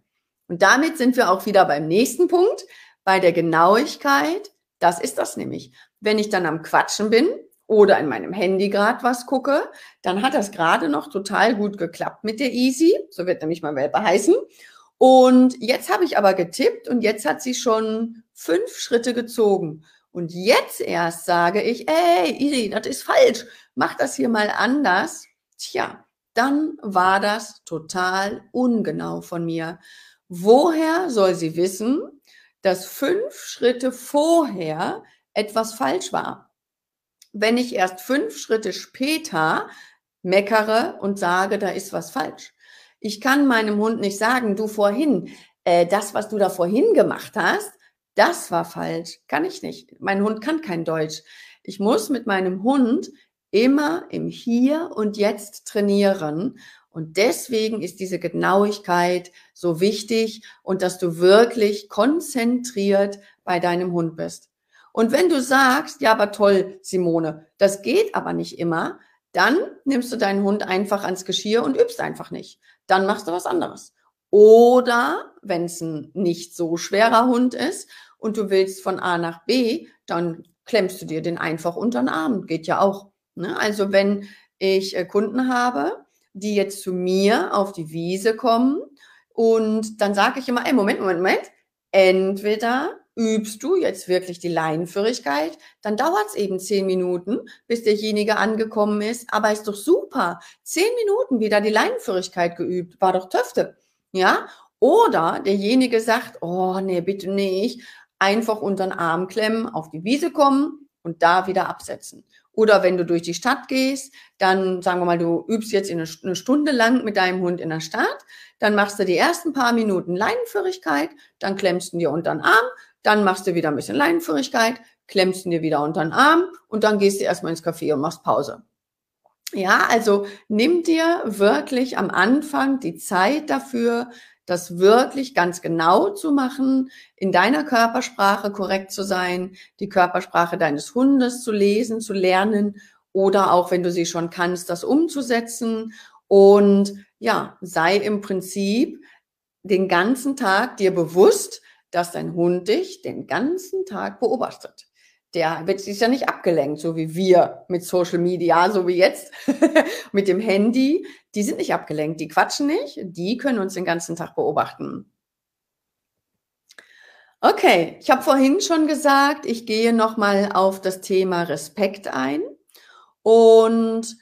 Und damit sind wir auch wieder beim nächsten Punkt, bei der Genauigkeit. Das ist das nämlich. Wenn ich dann am Quatschen bin oder in meinem Handy gerade was gucke, dann hat das gerade noch total gut geklappt mit der Easy. So wird nämlich mein Welpe heißen. Und jetzt habe ich aber getippt und jetzt hat sie schon fünf Schritte gezogen. Und jetzt erst sage ich, ey, Easy, das ist falsch. Mach das hier mal anders. Tja, dann war das total ungenau von mir. Woher soll sie wissen, dass fünf Schritte vorher etwas falsch war. Wenn ich erst fünf Schritte später meckere und sage, da ist was falsch. Ich kann meinem Hund nicht sagen, du vorhin, äh, das, was du da vorhin gemacht hast, das war falsch. Kann ich nicht. Mein Hund kann kein Deutsch. Ich muss mit meinem Hund immer im Hier und Jetzt trainieren. Und deswegen ist diese Genauigkeit so wichtig und dass du wirklich konzentriert bei deinem Hund bist. Und wenn du sagst, ja, aber toll, Simone, das geht aber nicht immer, dann nimmst du deinen Hund einfach ans Geschirr und übst einfach nicht. Dann machst du was anderes. Oder wenn es ein nicht so schwerer Hund ist und du willst von A nach B, dann klemmst du dir den einfach unter den Arm. Geht ja auch. Ne? Also wenn ich äh, Kunden habe, die jetzt zu mir auf die Wiese kommen und dann sage ich immer, ey, Moment, Moment, Moment, entweder übst du jetzt wirklich die Leinenführigkeit, dann dauert es eben zehn Minuten, bis derjenige angekommen ist. Aber ist doch super. Zehn Minuten wieder die Leinenführigkeit geübt. War doch Töfte. Ja? Oder derjenige sagt, oh nee, bitte nicht. Einfach unter den Arm klemmen, auf die Wiese kommen und da wieder absetzen. Oder wenn du durch die Stadt gehst, dann sagen wir mal, du übst jetzt eine, Stunde lang mit deinem Hund in der Stadt, dann machst du die ersten paar Minuten Leinenführigkeit, dann klemmst du dir unter den Arm, dann machst du wieder ein bisschen Leinenführigkeit, klemmst ihn dir wieder unter den Arm und dann gehst du erstmal ins Café und machst Pause. Ja, also nimm dir wirklich am Anfang die Zeit dafür, das wirklich ganz genau zu machen, in deiner Körpersprache korrekt zu sein, die Körpersprache deines Hundes zu lesen, zu lernen oder auch, wenn du sie schon kannst, das umzusetzen. Und ja, sei im Prinzip den ganzen Tag dir bewusst, dass dein Hund dich den ganzen Tag beobachtet. Der wird sich ja nicht abgelenkt, so wie wir mit Social Media, so wie jetzt mit dem Handy. Die sind nicht abgelenkt, die quatschen nicht, die können uns den ganzen Tag beobachten. Okay, ich habe vorhin schon gesagt, ich gehe noch mal auf das Thema Respekt ein und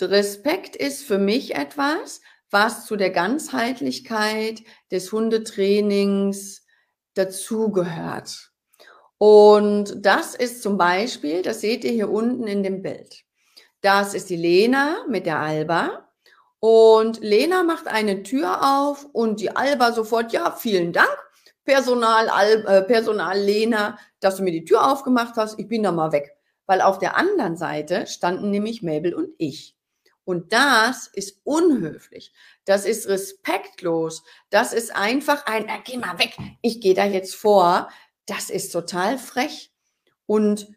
Respekt ist für mich etwas, was zu der Ganzheitlichkeit des Hundetrainings dazugehört. Und das ist zum Beispiel, das seht ihr hier unten in dem Bild. Das ist die Lena mit der Alba. Und Lena macht eine Tür auf und die Alba sofort, ja, vielen Dank, Personal, Al, äh, Personal Lena, dass du mir die Tür aufgemacht hast. Ich bin da mal weg. Weil auf der anderen Seite standen nämlich Mabel und ich. Und das ist unhöflich. Das ist respektlos. Das ist einfach ein, äh, geh mal weg. Ich gehe da jetzt vor. Das ist total frech. Und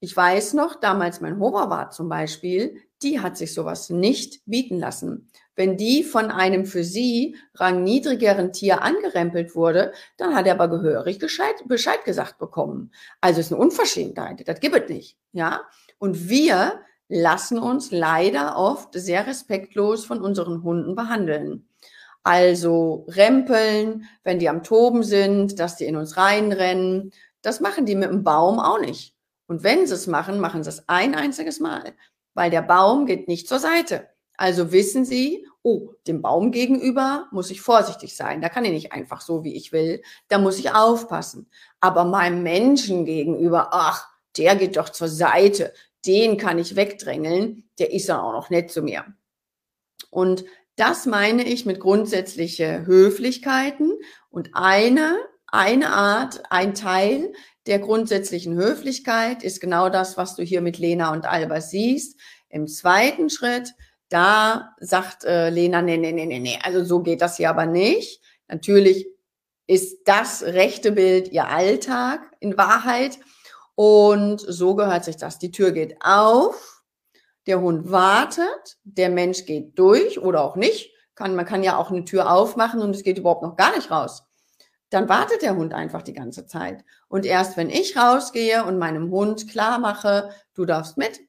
ich weiß noch, damals mein Hoverwart zum Beispiel, die hat sich sowas nicht bieten lassen. Wenn die von einem für sie rangniedrigeren Tier angerempelt wurde, dann hat er aber gehörig Bescheid gesagt bekommen. Also ist eine Unverschämtheit. Das gibt es nicht. Ja? Und wir lassen uns leider oft sehr respektlos von unseren Hunden behandeln. Also rempeln, wenn die am Toben sind, dass die in uns reinrennen. Das machen die mit dem Baum auch nicht. Und wenn sie es machen, machen sie es ein einziges Mal, weil der Baum geht nicht zur Seite. Also wissen sie, oh, dem Baum gegenüber muss ich vorsichtig sein. Da kann ich nicht einfach so, wie ich will. Da muss ich aufpassen. Aber meinem Menschen gegenüber, ach, der geht doch zur Seite. Den kann ich wegdrängeln. Der ist dann auch noch nett zu mir. Und das meine ich mit grundsätzliche Höflichkeiten. Und eine, eine Art, ein Teil der grundsätzlichen Höflichkeit ist genau das, was du hier mit Lena und Alba siehst. Im zweiten Schritt, da sagt äh, Lena, nee, nee, nee, nee, nee, also so geht das hier aber nicht. Natürlich ist das rechte Bild ihr Alltag in Wahrheit. Und so gehört sich das. Die Tür geht auf, der Hund wartet, der Mensch geht durch oder auch nicht. Kann, man kann ja auch eine Tür aufmachen und es geht überhaupt noch gar nicht raus dann wartet der Hund einfach die ganze Zeit. Und erst wenn ich rausgehe und meinem Hund klar mache, du darfst mit,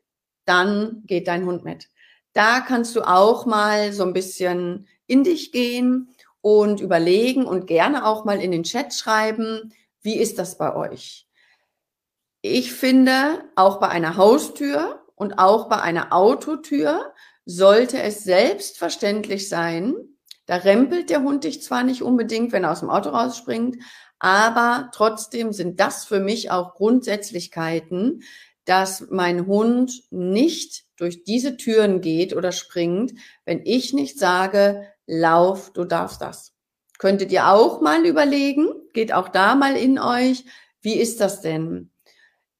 dann geht dein Hund mit. Da kannst du auch mal so ein bisschen in dich gehen und überlegen und gerne auch mal in den Chat schreiben, wie ist das bei euch? Ich finde, auch bei einer Haustür und auch bei einer Autotür sollte es selbstverständlich sein, da rempelt der Hund dich zwar nicht unbedingt, wenn er aus dem Auto rausspringt, aber trotzdem sind das für mich auch Grundsätzlichkeiten, dass mein Hund nicht durch diese Türen geht oder springt, wenn ich nicht sage, lauf, du darfst das. Könntet ihr auch mal überlegen, geht auch da mal in euch, wie ist das denn?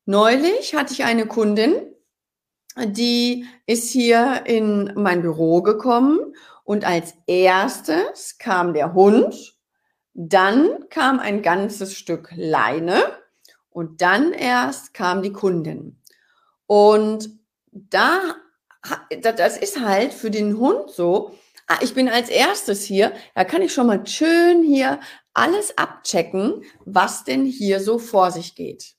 Neulich hatte ich eine Kundin, die ist hier in mein Büro gekommen und als erstes kam der Hund, dann kam ein ganzes Stück Leine und dann erst kam die Kundin. Und da, das ist halt für den Hund so, ah, ich bin als erstes hier, da kann ich schon mal schön hier alles abchecken, was denn hier so vor sich geht.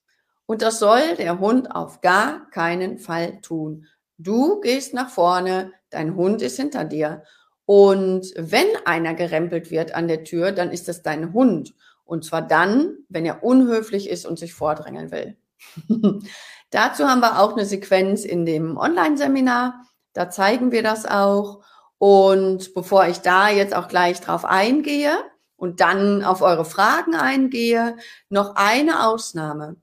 Und das soll der Hund auf gar keinen Fall tun. Du gehst nach vorne, dein Hund ist hinter dir. Und wenn einer gerempelt wird an der Tür, dann ist das dein Hund. Und zwar dann, wenn er unhöflich ist und sich vordrängeln will. Dazu haben wir auch eine Sequenz in dem Online-Seminar. Da zeigen wir das auch. Und bevor ich da jetzt auch gleich drauf eingehe und dann auf eure Fragen eingehe, noch eine Ausnahme,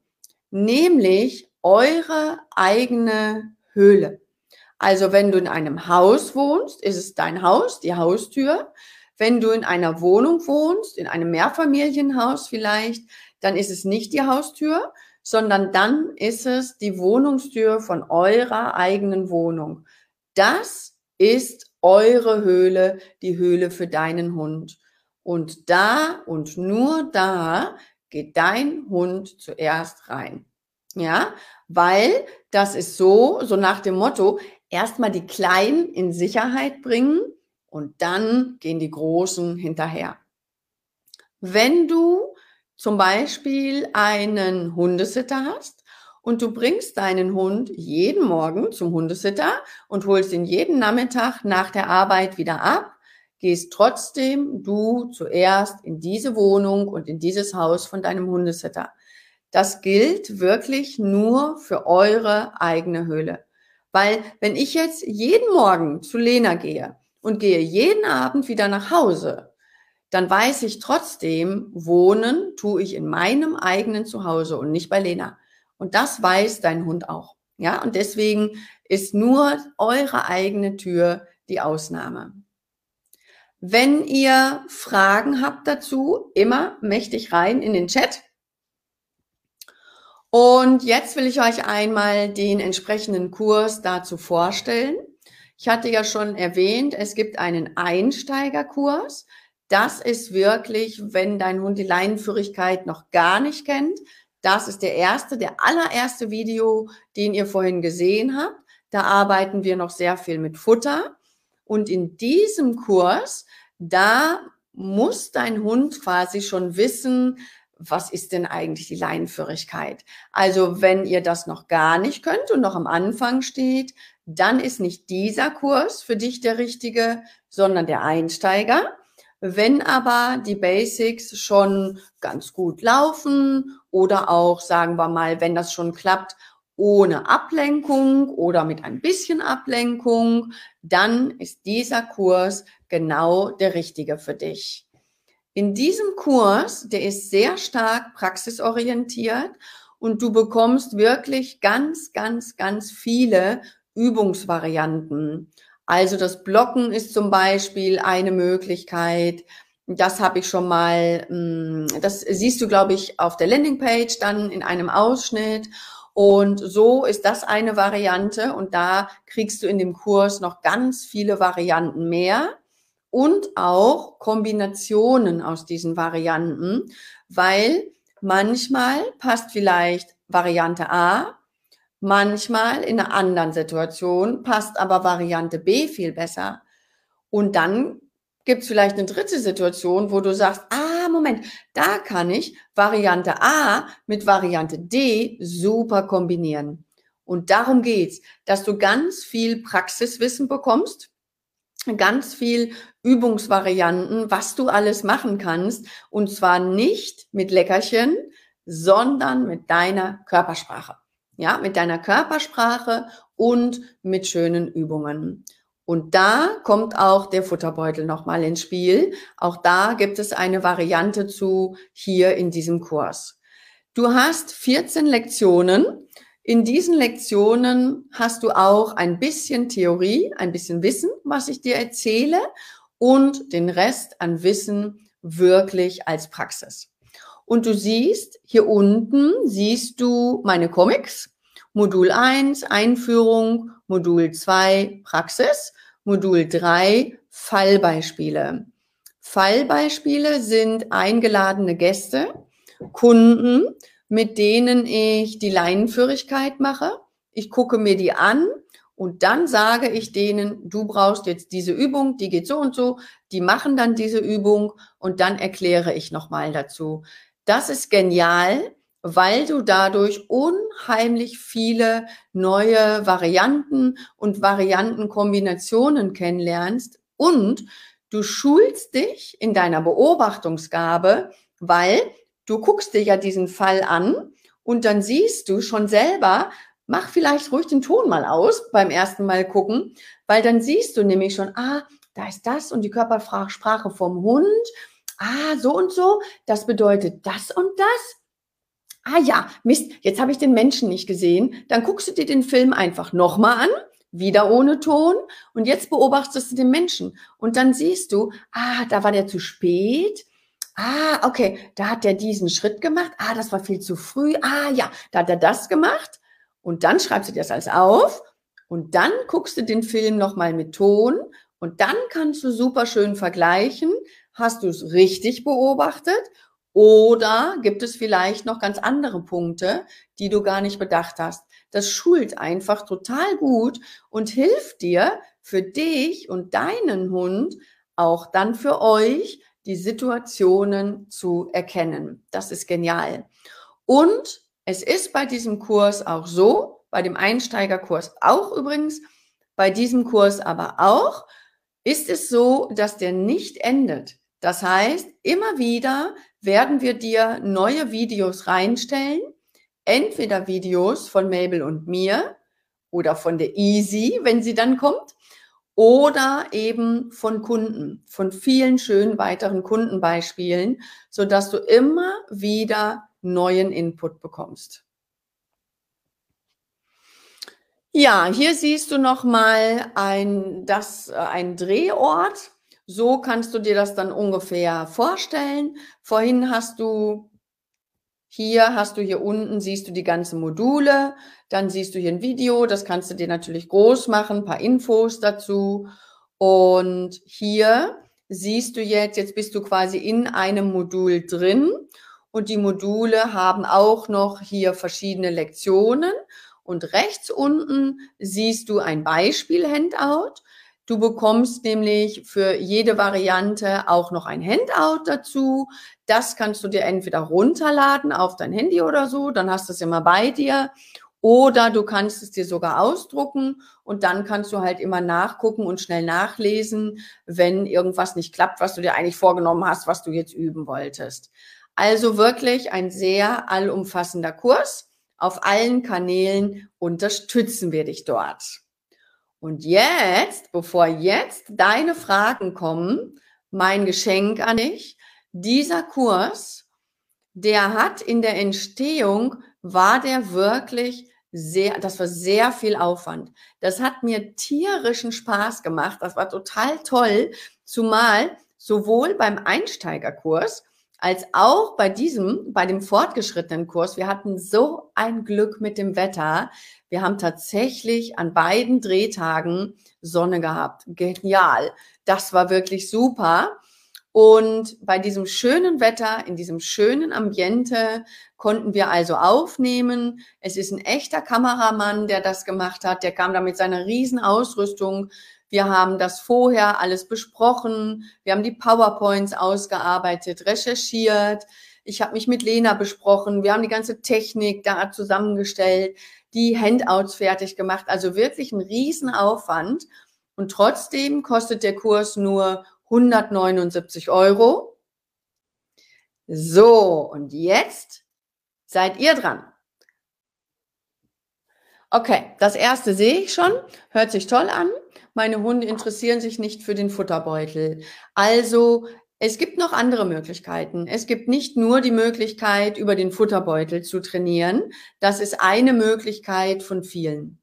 nämlich eure eigene Höhle. Also wenn du in einem Haus wohnst, ist es dein Haus, die Haustür. Wenn du in einer Wohnung wohnst, in einem Mehrfamilienhaus vielleicht, dann ist es nicht die Haustür, sondern dann ist es die Wohnungstür von eurer eigenen Wohnung. Das ist eure Höhle, die Höhle für deinen Hund. Und da und nur da geht dein Hund zuerst rein. Ja, weil das ist so, so nach dem Motto, erstmal die Kleinen in Sicherheit bringen und dann gehen die Großen hinterher. Wenn du zum Beispiel einen Hundesitter hast und du bringst deinen Hund jeden Morgen zum Hundesitter und holst ihn jeden Nachmittag nach der Arbeit wieder ab, gehst trotzdem du zuerst in diese Wohnung und in dieses Haus von deinem Hundesitter. Das gilt wirklich nur für eure eigene Höhle. Weil wenn ich jetzt jeden Morgen zu Lena gehe und gehe jeden Abend wieder nach Hause, dann weiß ich trotzdem, wohnen tue ich in meinem eigenen Zuhause und nicht bei Lena. Und das weiß dein Hund auch. Ja, und deswegen ist nur eure eigene Tür die Ausnahme. Wenn ihr Fragen habt dazu, immer mächtig rein in den Chat. Und jetzt will ich euch einmal den entsprechenden Kurs dazu vorstellen. Ich hatte ja schon erwähnt, es gibt einen Einsteigerkurs. Das ist wirklich, wenn dein Hund die Leinenführigkeit noch gar nicht kennt. Das ist der erste, der allererste Video, den ihr vorhin gesehen habt. Da arbeiten wir noch sehr viel mit Futter. Und in diesem Kurs, da muss dein Hund quasi schon wissen, was ist denn eigentlich die Leinenführigkeit? Also wenn ihr das noch gar nicht könnt und noch am Anfang steht, dann ist nicht dieser Kurs für dich der richtige, sondern der Einsteiger. Wenn aber die Basics schon ganz gut laufen oder auch, sagen wir mal, wenn das schon klappt, ohne Ablenkung oder mit ein bisschen Ablenkung, dann ist dieser Kurs genau der richtige für dich. In diesem Kurs, der ist sehr stark praxisorientiert und du bekommst wirklich ganz, ganz, ganz viele Übungsvarianten. Also das Blocken ist zum Beispiel eine Möglichkeit. Das habe ich schon mal, hm, das siehst du, glaube ich, auf der Landingpage dann in einem Ausschnitt. Und so ist das eine Variante und da kriegst du in dem Kurs noch ganz viele Varianten mehr und auch Kombinationen aus diesen Varianten, weil manchmal passt vielleicht Variante A Manchmal in einer anderen Situation passt aber Variante B viel besser. Und dann gibt es vielleicht eine dritte Situation, wo du sagst, ah, Moment, da kann ich Variante A mit Variante D super kombinieren. Und darum geht's, dass du ganz viel Praxiswissen bekommst, ganz viel Übungsvarianten, was du alles machen kannst. Und zwar nicht mit Leckerchen, sondern mit deiner Körpersprache ja, mit deiner Körpersprache und mit schönen Übungen. Und da kommt auch der Futterbeutel nochmal ins Spiel. Auch da gibt es eine Variante zu hier in diesem Kurs. Du hast 14 Lektionen. In diesen Lektionen hast du auch ein bisschen Theorie, ein bisschen Wissen, was ich dir erzähle und den Rest an Wissen wirklich als Praxis. Und du siehst, hier unten siehst du meine Comics. Modul 1, Einführung, Modul 2, Praxis, Modul 3, Fallbeispiele. Fallbeispiele sind eingeladene Gäste, Kunden, mit denen ich die Leinenführigkeit mache. Ich gucke mir die an und dann sage ich denen, du brauchst jetzt diese Übung, die geht so und so. Die machen dann diese Übung und dann erkläre ich nochmal dazu. Das ist genial, weil du dadurch unheimlich viele neue Varianten und Variantenkombinationen kennenlernst und du schulst dich in deiner Beobachtungsgabe, weil du guckst dir ja diesen Fall an und dann siehst du schon selber, mach vielleicht ruhig den Ton mal aus beim ersten Mal gucken, weil dann siehst du nämlich schon, ah, da ist das und die Körpersprache vom Hund ah, so und so, das bedeutet das und das. Ah ja, Mist, jetzt habe ich den Menschen nicht gesehen. Dann guckst du dir den Film einfach nochmal an, wieder ohne Ton, und jetzt beobachtest du den Menschen. Und dann siehst du, ah, da war der zu spät. Ah, okay, da hat der diesen Schritt gemacht. Ah, das war viel zu früh. Ah ja, da hat er das gemacht. Und dann schreibst du dir das alles auf und dann guckst du den Film nochmal mit Ton und dann kannst du super schön vergleichen, Hast du es richtig beobachtet? Oder gibt es vielleicht noch ganz andere Punkte, die du gar nicht bedacht hast? Das schult einfach total gut und hilft dir für dich und deinen Hund auch dann für euch die Situationen zu erkennen. Das ist genial. Und es ist bei diesem Kurs auch so, bei dem Einsteigerkurs auch übrigens, bei diesem Kurs aber auch, ist es so, dass der nicht endet. Das heißt, immer wieder werden wir dir neue Videos reinstellen, entweder Videos von Mabel und mir oder von der Easy, wenn sie dann kommt, oder eben von Kunden, von vielen schönen weiteren Kundenbeispielen, so dass du immer wieder neuen Input bekommst. Ja, hier siehst du noch mal ein, das, äh, ein Drehort. So kannst du dir das dann ungefähr vorstellen. Vorhin hast du hier hast du hier unten siehst du die ganzen Module, dann siehst du hier ein Video, das kannst du dir natürlich groß machen, ein paar Infos dazu. Und hier siehst du jetzt, jetzt bist du quasi in einem Modul drin und die Module haben auch noch hier verschiedene Lektionen. Und rechts unten siehst du ein Beispiel-Handout. Du bekommst nämlich für jede Variante auch noch ein Handout dazu. Das kannst du dir entweder runterladen auf dein Handy oder so, dann hast du es immer bei dir. Oder du kannst es dir sogar ausdrucken und dann kannst du halt immer nachgucken und schnell nachlesen, wenn irgendwas nicht klappt, was du dir eigentlich vorgenommen hast, was du jetzt üben wolltest. Also wirklich ein sehr allumfassender Kurs. Auf allen Kanälen unterstützen wir dich dort. Und jetzt, bevor jetzt deine Fragen kommen, mein Geschenk an dich. Dieser Kurs, der hat in der Entstehung, war der wirklich sehr, das war sehr viel Aufwand. Das hat mir tierischen Spaß gemacht. Das war total toll. Zumal sowohl beim Einsteigerkurs als auch bei diesem, bei dem fortgeschrittenen Kurs, wir hatten so ein Glück mit dem Wetter. Wir haben tatsächlich an beiden Drehtagen Sonne gehabt. Genial. Das war wirklich super. Und bei diesem schönen Wetter, in diesem schönen Ambiente konnten wir also aufnehmen. Es ist ein echter Kameramann, der das gemacht hat. Der kam da mit seiner riesen Ausrüstung wir haben das vorher alles besprochen. Wir haben die PowerPoints ausgearbeitet, recherchiert. Ich habe mich mit Lena besprochen. Wir haben die ganze Technik da zusammengestellt, die Handouts fertig gemacht. Also wirklich ein Riesenaufwand. Und trotzdem kostet der Kurs nur 179 Euro. So, und jetzt seid ihr dran. Okay, das erste sehe ich schon. Hört sich toll an meine Hunde interessieren sich nicht für den Futterbeutel. Also es gibt noch andere Möglichkeiten. Es gibt nicht nur die Möglichkeit, über den Futterbeutel zu trainieren. Das ist eine Möglichkeit von vielen.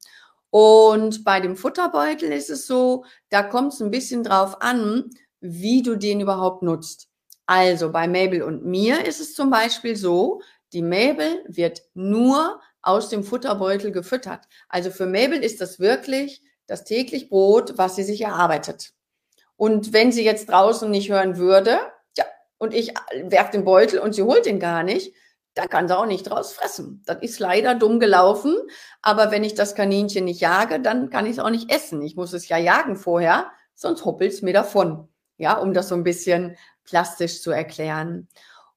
Und bei dem Futterbeutel ist es so, da kommt es ein bisschen drauf an, wie du den überhaupt nutzt. Also bei Mabel und mir ist es zum Beispiel so, die Mabel wird nur aus dem Futterbeutel gefüttert. Also für Mabel ist das wirklich das täglich Brot, was sie sich erarbeitet. Und wenn sie jetzt draußen nicht hören würde, ja, und ich werf den Beutel und sie holt ihn gar nicht, dann kann sie auch nicht draus fressen. Das ist leider dumm gelaufen. Aber wenn ich das Kaninchen nicht jage, dann kann ich es auch nicht essen. Ich muss es ja jagen vorher, sonst hoppelt es mir davon. Ja, um das so ein bisschen plastisch zu erklären.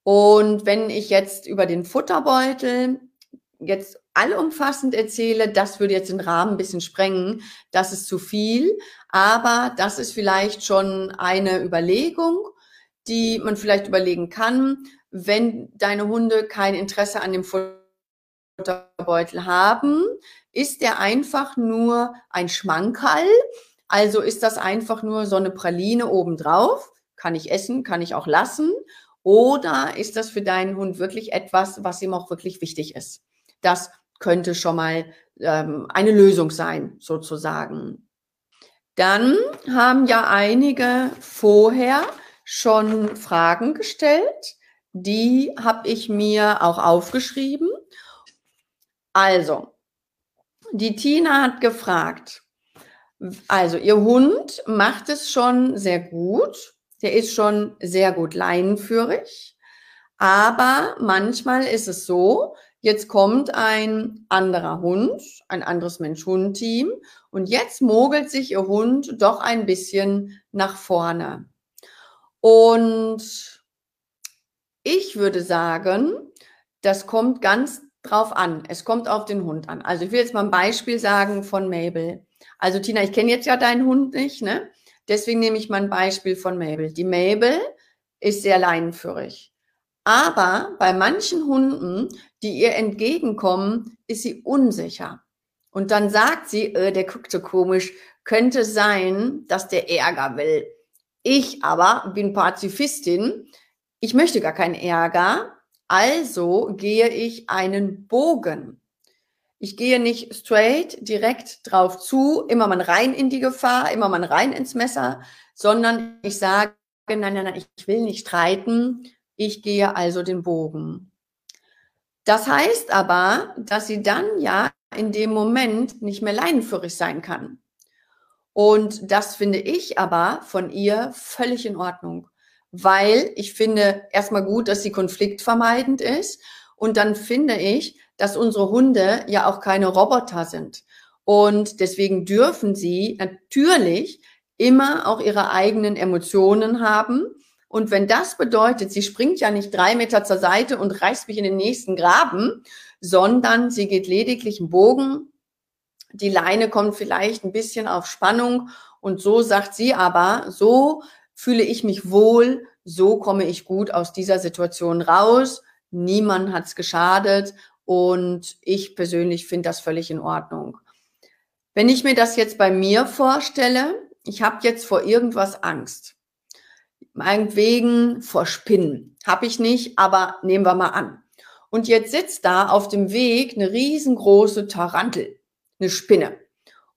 Und wenn ich jetzt über den Futterbeutel jetzt allumfassend erzähle, das würde jetzt den Rahmen ein bisschen sprengen. Das ist zu viel. Aber das ist vielleicht schon eine Überlegung, die man vielleicht überlegen kann, wenn deine Hunde kein Interesse an dem Futterbeutel haben, ist der einfach nur ein Schmankerl. Also ist das einfach nur so eine Praline obendrauf. Kann ich essen, kann ich auch lassen. Oder ist das für deinen Hund wirklich etwas, was ihm auch wirklich wichtig ist? Das könnte schon mal ähm, eine Lösung sein, sozusagen. Dann haben ja einige vorher schon Fragen gestellt. Die habe ich mir auch aufgeschrieben. Also, die Tina hat gefragt, also ihr Hund macht es schon sehr gut. Der ist schon sehr gut leinenführig. Aber manchmal ist es so, Jetzt kommt ein anderer Hund, ein anderes Mensch-Hund-Team und jetzt mogelt sich ihr Hund doch ein bisschen nach vorne. Und ich würde sagen, das kommt ganz drauf an. Es kommt auf den Hund an. Also ich will jetzt mal ein Beispiel sagen von Mabel. Also Tina, ich kenne jetzt ja deinen Hund nicht, ne? Deswegen nehme ich mal ein Beispiel von Mabel. Die Mabel ist sehr leinenführig. Aber bei manchen Hunden, die ihr entgegenkommen, ist sie unsicher. Und dann sagt sie, äh, der guckt so komisch, könnte sein, dass der Ärger will. Ich aber bin Pazifistin. Ich möchte gar keinen Ärger. Also gehe ich einen Bogen. Ich gehe nicht straight direkt drauf zu, immer mal rein in die Gefahr, immer mal rein ins Messer, sondern ich sage, nein, nein, nein, ich will nicht streiten. Ich gehe also den Bogen. Das heißt aber, dass sie dann ja in dem Moment nicht mehr leinenführig sein kann. Und das finde ich aber von ihr völlig in Ordnung, weil ich finde erstmal gut, dass sie konfliktvermeidend ist. Und dann finde ich, dass unsere Hunde ja auch keine Roboter sind. Und deswegen dürfen sie natürlich immer auch ihre eigenen Emotionen haben und wenn das bedeutet, sie springt ja nicht drei Meter zur Seite und reißt mich in den nächsten Graben, sondern sie geht lediglich einen Bogen. Die Leine kommt vielleicht ein bisschen auf Spannung und so sagt sie aber, so fühle ich mich wohl, so komme ich gut aus dieser Situation raus. Niemand hat's geschadet und ich persönlich finde das völlig in Ordnung. Wenn ich mir das jetzt bei mir vorstelle, ich habe jetzt vor irgendwas Angst meinetwegen vor Spinnen. Habe ich nicht, aber nehmen wir mal an. Und jetzt sitzt da auf dem Weg eine riesengroße Tarantel, eine Spinne.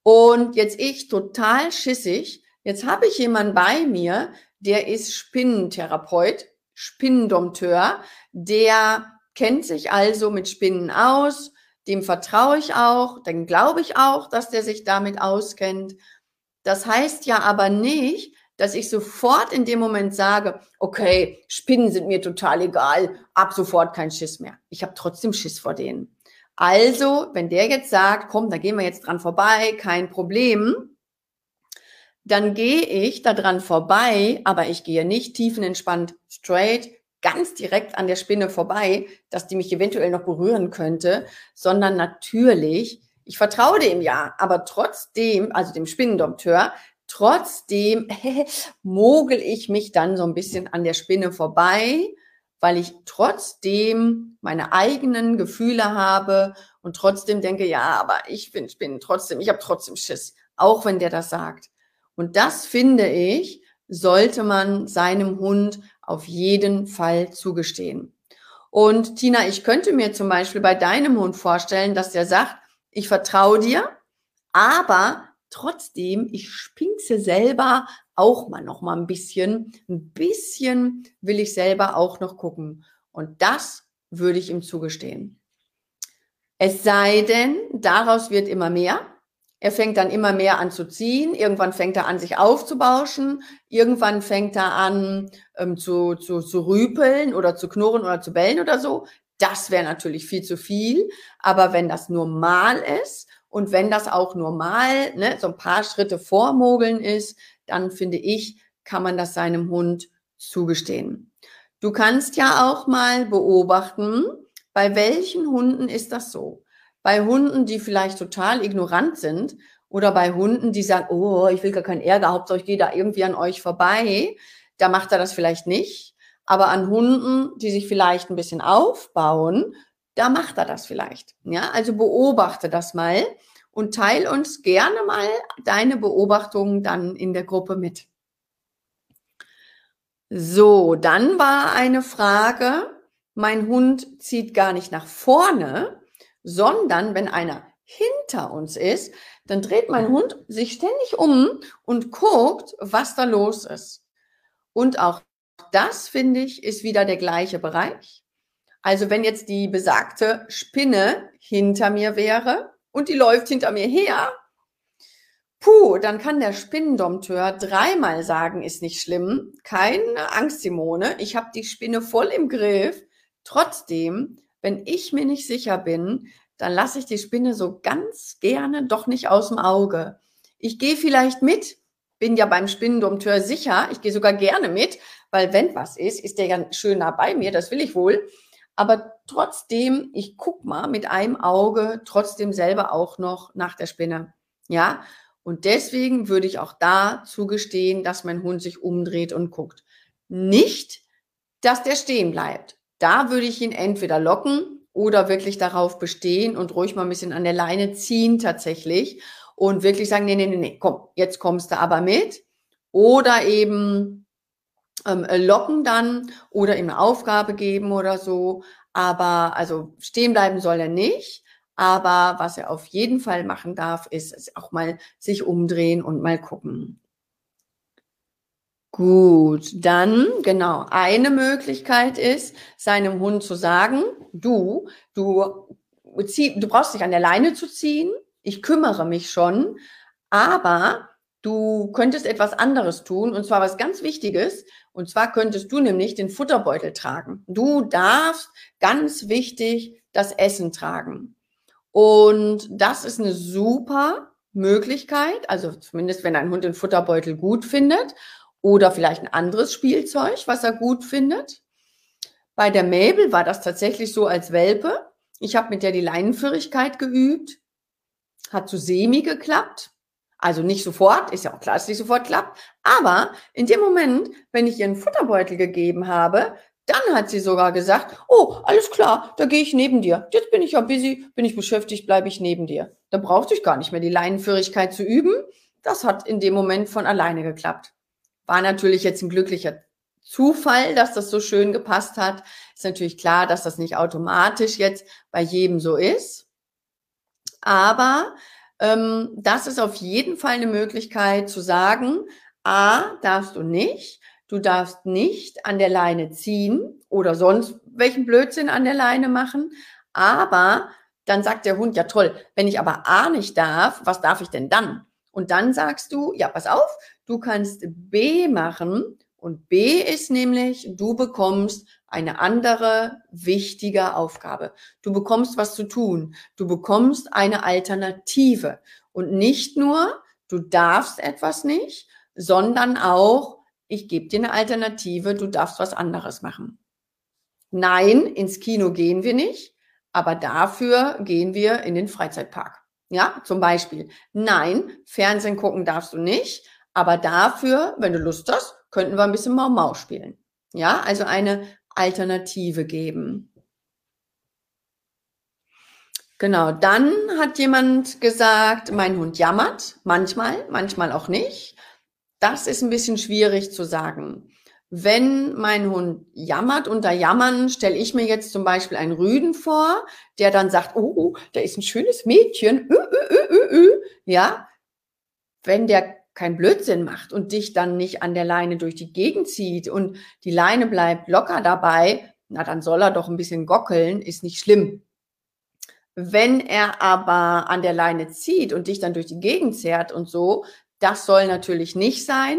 Und jetzt ich total schissig. Jetzt habe ich jemanden bei mir, der ist Spinnentherapeut, Spinnendompteur, der kennt sich also mit Spinnen aus, dem vertraue ich auch, dann glaube ich auch, dass der sich damit auskennt. Das heißt ja aber nicht, dass ich sofort in dem Moment sage, okay, Spinnen sind mir total egal, ab sofort kein Schiss mehr. Ich habe trotzdem Schiss vor denen. Also, wenn der jetzt sagt, komm, da gehen wir jetzt dran vorbei, kein Problem, dann gehe ich da dran vorbei, aber ich gehe nicht tiefenentspannt straight, ganz direkt an der Spinne vorbei, dass die mich eventuell noch berühren könnte, sondern natürlich, ich vertraue dem ja, aber trotzdem, also dem Spinnendompteur, Trotzdem mogel ich mich dann so ein bisschen an der Spinne vorbei, weil ich trotzdem meine eigenen Gefühle habe und trotzdem denke, ja, aber ich bin Spinnen trotzdem, ich habe trotzdem Schiss, auch wenn der das sagt. Und das finde ich, sollte man seinem Hund auf jeden Fall zugestehen. Und Tina, ich könnte mir zum Beispiel bei deinem Hund vorstellen, dass der sagt, ich vertraue dir, aber Trotzdem, ich spinkse selber auch mal noch mal ein bisschen. Ein bisschen will ich selber auch noch gucken. Und das würde ich ihm zugestehen. Es sei denn, daraus wird immer mehr. Er fängt dann immer mehr an zu ziehen. Irgendwann fängt er an, sich aufzubauschen. Irgendwann fängt er an, ähm, zu, zu, zu rüpeln oder zu knurren oder zu bellen oder so. Das wäre natürlich viel zu viel. Aber wenn das normal ist und wenn das auch normal, ne, so ein paar Schritte vormogeln ist, dann finde ich, kann man das seinem Hund zugestehen. Du kannst ja auch mal beobachten, bei welchen Hunden ist das so? Bei Hunden, die vielleicht total ignorant sind oder bei Hunden, die sagen, oh, ich will gar keinen Ärger, Hauptsache ich gehe da irgendwie an euch vorbei, da macht er das vielleicht nicht. Aber an Hunden, die sich vielleicht ein bisschen aufbauen da macht er das vielleicht. Ja, also beobachte das mal und teil uns gerne mal deine Beobachtungen dann in der Gruppe mit. So, dann war eine Frage, mein Hund zieht gar nicht nach vorne, sondern wenn einer hinter uns ist, dann dreht mein Hund sich ständig um und guckt, was da los ist. Und auch das, finde ich, ist wieder der gleiche Bereich. Also wenn jetzt die besagte Spinne hinter mir wäre und die läuft hinter mir her, puh, dann kann der Spinnendompteur dreimal sagen, ist nicht schlimm, keine Angst, Simone, ich habe die Spinne voll im Griff. Trotzdem, wenn ich mir nicht sicher bin, dann lasse ich die Spinne so ganz gerne doch nicht aus dem Auge. Ich gehe vielleicht mit, bin ja beim Spinnendompteur sicher, ich gehe sogar gerne mit, weil wenn was ist, ist der ja schön nah bei mir, das will ich wohl. Aber trotzdem, ich guck mal mit einem Auge trotzdem selber auch noch nach der Spinne. Ja. Und deswegen würde ich auch da zugestehen, dass mein Hund sich umdreht und guckt. Nicht, dass der stehen bleibt. Da würde ich ihn entweder locken oder wirklich darauf bestehen und ruhig mal ein bisschen an der Leine ziehen tatsächlich und wirklich sagen, nee, nee, nee, nee, komm, jetzt kommst du aber mit. Oder eben ähm, locken dann oder ihm eine Aufgabe geben oder so. Aber also stehen bleiben soll er nicht. Aber was er auf jeden Fall machen darf, ist, ist auch mal sich umdrehen und mal gucken. Gut, dann genau. Eine Möglichkeit ist, seinem Hund zu sagen, du, du, du brauchst dich an der Leine zu ziehen. Ich kümmere mich schon, aber du könntest etwas anderes tun und zwar was ganz Wichtiges. Und zwar könntest du nämlich den Futterbeutel tragen. Du darfst ganz wichtig das Essen tragen. Und das ist eine super Möglichkeit, also zumindest wenn ein Hund den Futterbeutel gut findet oder vielleicht ein anderes Spielzeug, was er gut findet. Bei der Mabel war das tatsächlich so als Welpe. Ich habe mit der die Leinenführigkeit geübt. Hat so semi geklappt. Also nicht sofort, ist ja auch klar, dass es nicht sofort klappt. Aber in dem Moment, wenn ich ihr einen Futterbeutel gegeben habe, dann hat sie sogar gesagt, oh, alles klar, da gehe ich neben dir. Jetzt bin ich ja busy, bin ich beschäftigt, bleibe ich neben dir. Da brauchte ich gar nicht mehr die Leinenführigkeit zu üben. Das hat in dem Moment von alleine geklappt. War natürlich jetzt ein glücklicher Zufall, dass das so schön gepasst hat. Ist natürlich klar, dass das nicht automatisch jetzt bei jedem so ist. Aber ähm, das ist auf jeden Fall eine Möglichkeit zu sagen, A, darfst du nicht. Du darfst nicht an der Leine ziehen oder sonst welchen Blödsinn an der Leine machen. Aber dann sagt der Hund, ja toll, wenn ich aber A nicht darf, was darf ich denn dann? Und dann sagst du, ja, pass auf, Du kannst B machen und B ist nämlich, du bekommst eine andere wichtige Aufgabe. Du bekommst was zu tun. Du bekommst eine Alternative. Und nicht nur, du darfst etwas nicht, sondern auch, ich gebe dir eine Alternative, du darfst was anderes machen. Nein, ins Kino gehen wir nicht, aber dafür gehen wir in den Freizeitpark. Ja, zum Beispiel. Nein, Fernsehen gucken darfst du nicht, aber dafür, wenn du Lust hast, könnten wir ein bisschen Mau Mau spielen. Ja, also eine Alternative geben. Genau, dann hat jemand gesagt, mein Hund jammert, manchmal, manchmal auch nicht. Das ist ein bisschen schwierig zu sagen. Wenn mein Hund jammert, unter Jammern stelle ich mir jetzt zum Beispiel einen Rüden vor, der dann sagt, oh, da ist ein schönes Mädchen, ü, ü, ü, ja. Wenn der keinen Blödsinn macht und dich dann nicht an der Leine durch die Gegend zieht und die Leine bleibt locker dabei, na dann soll er doch ein bisschen gockeln, ist nicht schlimm. Wenn er aber an der Leine zieht und dich dann durch die Gegend zerrt und so, das soll natürlich nicht sein.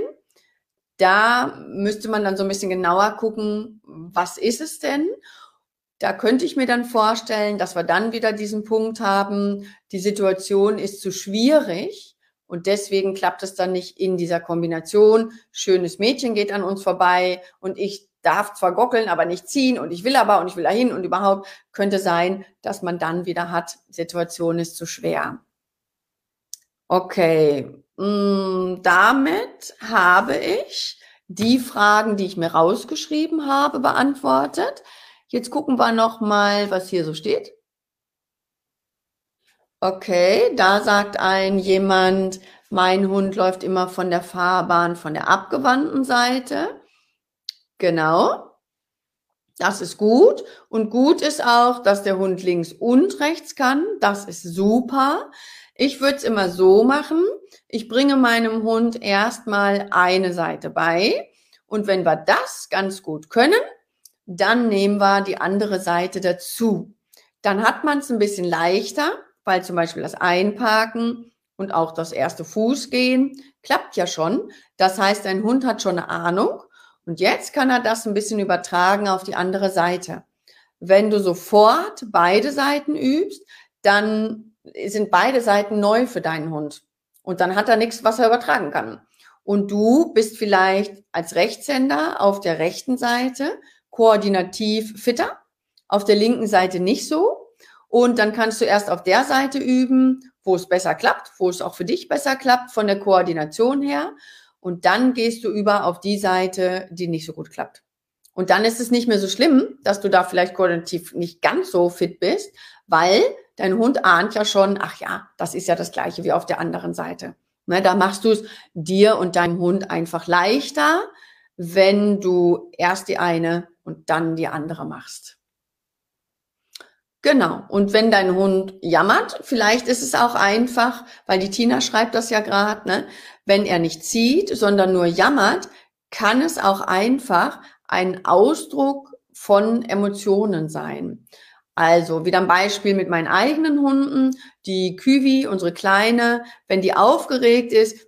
Da müsste man dann so ein bisschen genauer gucken, was ist es denn? Da könnte ich mir dann vorstellen, dass wir dann wieder diesen Punkt haben, die Situation ist zu schwierig und deswegen klappt es dann nicht in dieser Kombination. Schönes Mädchen geht an uns vorbei und ich darf zwar gockeln, aber nicht ziehen und ich will aber und ich will dahin und überhaupt könnte sein, dass man dann wieder hat, Situation ist zu schwer. Okay, mm, damit habe ich die Fragen, die ich mir rausgeschrieben habe, beantwortet. Jetzt gucken wir noch mal, was hier so steht. Okay, da sagt ein jemand, mein Hund läuft immer von der Fahrbahn von der abgewandten Seite. Genau. Das ist gut. Und gut ist auch, dass der Hund links und rechts kann. Das ist super. Ich würde es immer so machen. Ich bringe meinem Hund erstmal eine Seite bei. Und wenn wir das ganz gut können, dann nehmen wir die andere Seite dazu. Dann hat man es ein bisschen leichter weil zum Beispiel das Einparken und auch das erste Fußgehen klappt ja schon. Das heißt, ein Hund hat schon eine Ahnung und jetzt kann er das ein bisschen übertragen auf die andere Seite. Wenn du sofort beide Seiten übst, dann sind beide Seiten neu für deinen Hund. Und dann hat er nichts, was er übertragen kann. Und du bist vielleicht als Rechtshänder auf der rechten Seite koordinativ fitter, auf der linken Seite nicht so. Und dann kannst du erst auf der Seite üben, wo es besser klappt, wo es auch für dich besser klappt von der Koordination her. Und dann gehst du über auf die Seite, die nicht so gut klappt. Und dann ist es nicht mehr so schlimm, dass du da vielleicht koordinativ nicht ganz so fit bist, weil dein Hund ahnt ja schon, ach ja, das ist ja das gleiche wie auf der anderen Seite. Ne, da machst du es dir und deinem Hund einfach leichter, wenn du erst die eine und dann die andere machst. Genau. Und wenn dein Hund jammert, vielleicht ist es auch einfach, weil die Tina schreibt das ja gerade, ne? wenn er nicht zieht, sondern nur jammert, kann es auch einfach ein Ausdruck von Emotionen sein. Also wieder ein Beispiel mit meinen eigenen Hunden. Die Küwi, unsere Kleine, wenn die aufgeregt ist,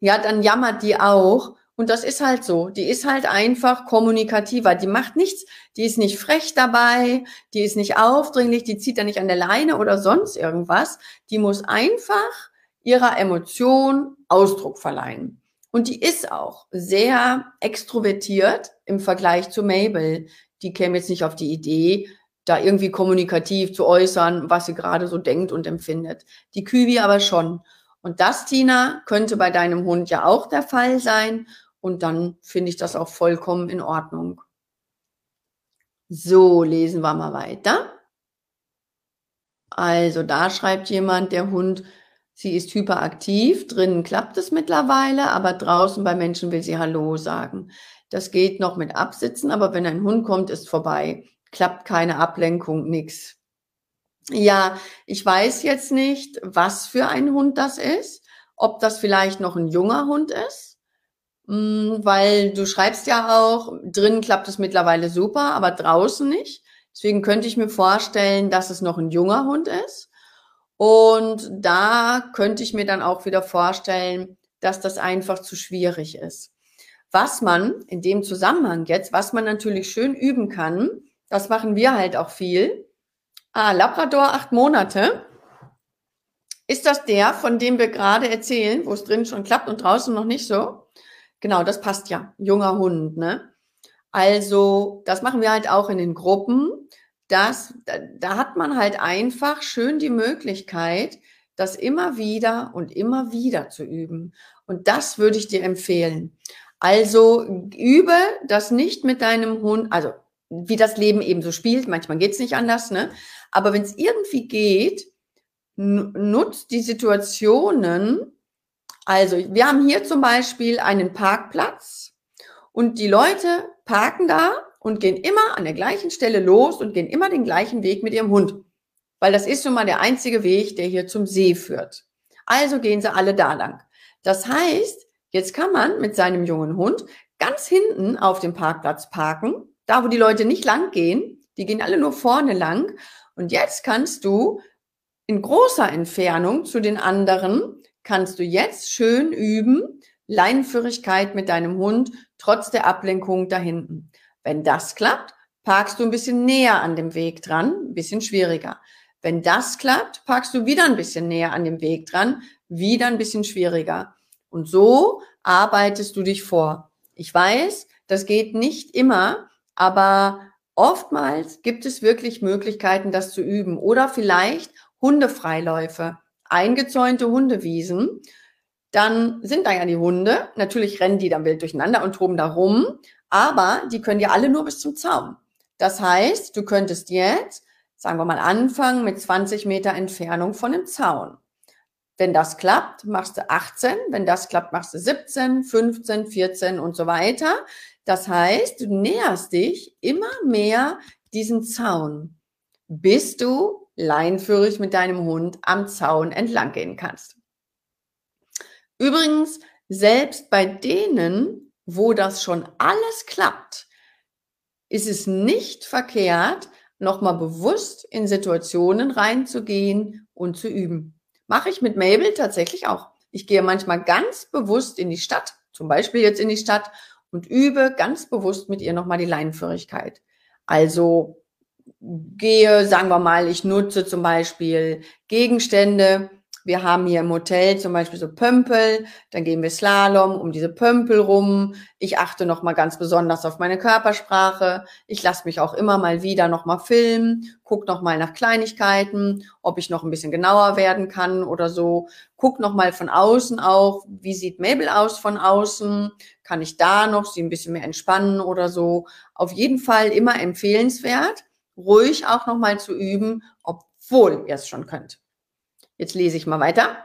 ja, dann jammert die auch. Und das ist halt so. Die ist halt einfach kommunikativer. Die macht nichts. Die ist nicht frech dabei. Die ist nicht aufdringlich. Die zieht da nicht an der Leine oder sonst irgendwas. Die muss einfach ihrer Emotion Ausdruck verleihen. Und die ist auch sehr extrovertiert im Vergleich zu Mabel. Die käme jetzt nicht auf die Idee, da irgendwie kommunikativ zu äußern, was sie gerade so denkt und empfindet. Die Küwi aber schon. Und das, Tina, könnte bei deinem Hund ja auch der Fall sein. Und dann finde ich das auch vollkommen in Ordnung. So, lesen wir mal weiter. Also da schreibt jemand, der Hund, sie ist hyperaktiv, drinnen klappt es mittlerweile, aber draußen bei Menschen will sie Hallo sagen. Das geht noch mit Absitzen, aber wenn ein Hund kommt, ist vorbei. Klappt keine Ablenkung, nix. Ja, ich weiß jetzt nicht, was für ein Hund das ist, ob das vielleicht noch ein junger Hund ist weil du schreibst ja auch, drin klappt es mittlerweile super, aber draußen nicht. Deswegen könnte ich mir vorstellen, dass es noch ein junger Hund ist. Und da könnte ich mir dann auch wieder vorstellen, dass das einfach zu schwierig ist. Was man in dem Zusammenhang jetzt, was man natürlich schön üben kann, das machen wir halt auch viel. Ah, Labrador acht Monate. Ist das der, von dem wir gerade erzählen, wo es drin schon klappt und draußen noch nicht so? Genau, das passt ja. Junger Hund, ne? Also, das machen wir halt auch in den Gruppen. Das, da, da hat man halt einfach schön die Möglichkeit, das immer wieder und immer wieder zu üben. Und das würde ich dir empfehlen. Also übe das nicht mit deinem Hund, also wie das Leben eben so spielt, manchmal geht's nicht anders, ne? Aber wenn es irgendwie geht, nutzt die Situationen, also, wir haben hier zum Beispiel einen Parkplatz und die Leute parken da und gehen immer an der gleichen Stelle los und gehen immer den gleichen Weg mit ihrem Hund. Weil das ist nun mal der einzige Weg, der hier zum See führt. Also gehen sie alle da lang. Das heißt, jetzt kann man mit seinem jungen Hund ganz hinten auf dem Parkplatz parken, da wo die Leute nicht lang gehen. Die gehen alle nur vorne lang. Und jetzt kannst du in großer Entfernung zu den anderen kannst du jetzt schön üben, Leinenführigkeit mit deinem Hund trotz der Ablenkung da hinten. Wenn das klappt, parkst du ein bisschen näher an dem Weg dran, ein bisschen schwieriger. Wenn das klappt, parkst du wieder ein bisschen näher an dem Weg dran, wieder ein bisschen schwieriger. Und so arbeitest du dich vor. Ich weiß, das geht nicht immer, aber oftmals gibt es wirklich Möglichkeiten, das zu üben. Oder vielleicht Hundefreiläufe eingezäunte Hundewiesen, dann sind da ja die Hunde. Natürlich rennen die dann wild durcheinander und toben da rum, aber die können ja alle nur bis zum Zaun. Das heißt, du könntest jetzt, sagen wir mal, anfangen mit 20 Meter Entfernung von dem Zaun. Wenn das klappt, machst du 18. Wenn das klappt, machst du 17, 15, 14 und so weiter. Das heißt, du näherst dich immer mehr diesen Zaun, bis du leinführig mit deinem Hund am Zaun entlang gehen kannst. Übrigens, selbst bei denen, wo das schon alles klappt, ist es nicht verkehrt, nochmal bewusst in Situationen reinzugehen und zu üben. Mache ich mit Mabel tatsächlich auch. Ich gehe manchmal ganz bewusst in die Stadt, zum Beispiel jetzt in die Stadt, und übe ganz bewusst mit ihr nochmal die Leinenführigkeit. Also gehe, sagen wir mal, ich nutze zum Beispiel Gegenstände wir haben hier im Hotel zum Beispiel so Pömpel, dann gehen wir Slalom um diese Pömpel rum. Ich achte nochmal ganz besonders auf meine Körpersprache. Ich lasse mich auch immer mal wieder nochmal filmen, guck nochmal nach Kleinigkeiten, ob ich noch ein bisschen genauer werden kann oder so. Guck nochmal von außen auch, wie sieht Mabel aus von außen? Kann ich da noch sie ein bisschen mehr entspannen oder so? Auf jeden Fall immer empfehlenswert, ruhig auch nochmal zu üben, obwohl ihr es schon könnt. Jetzt lese ich mal weiter.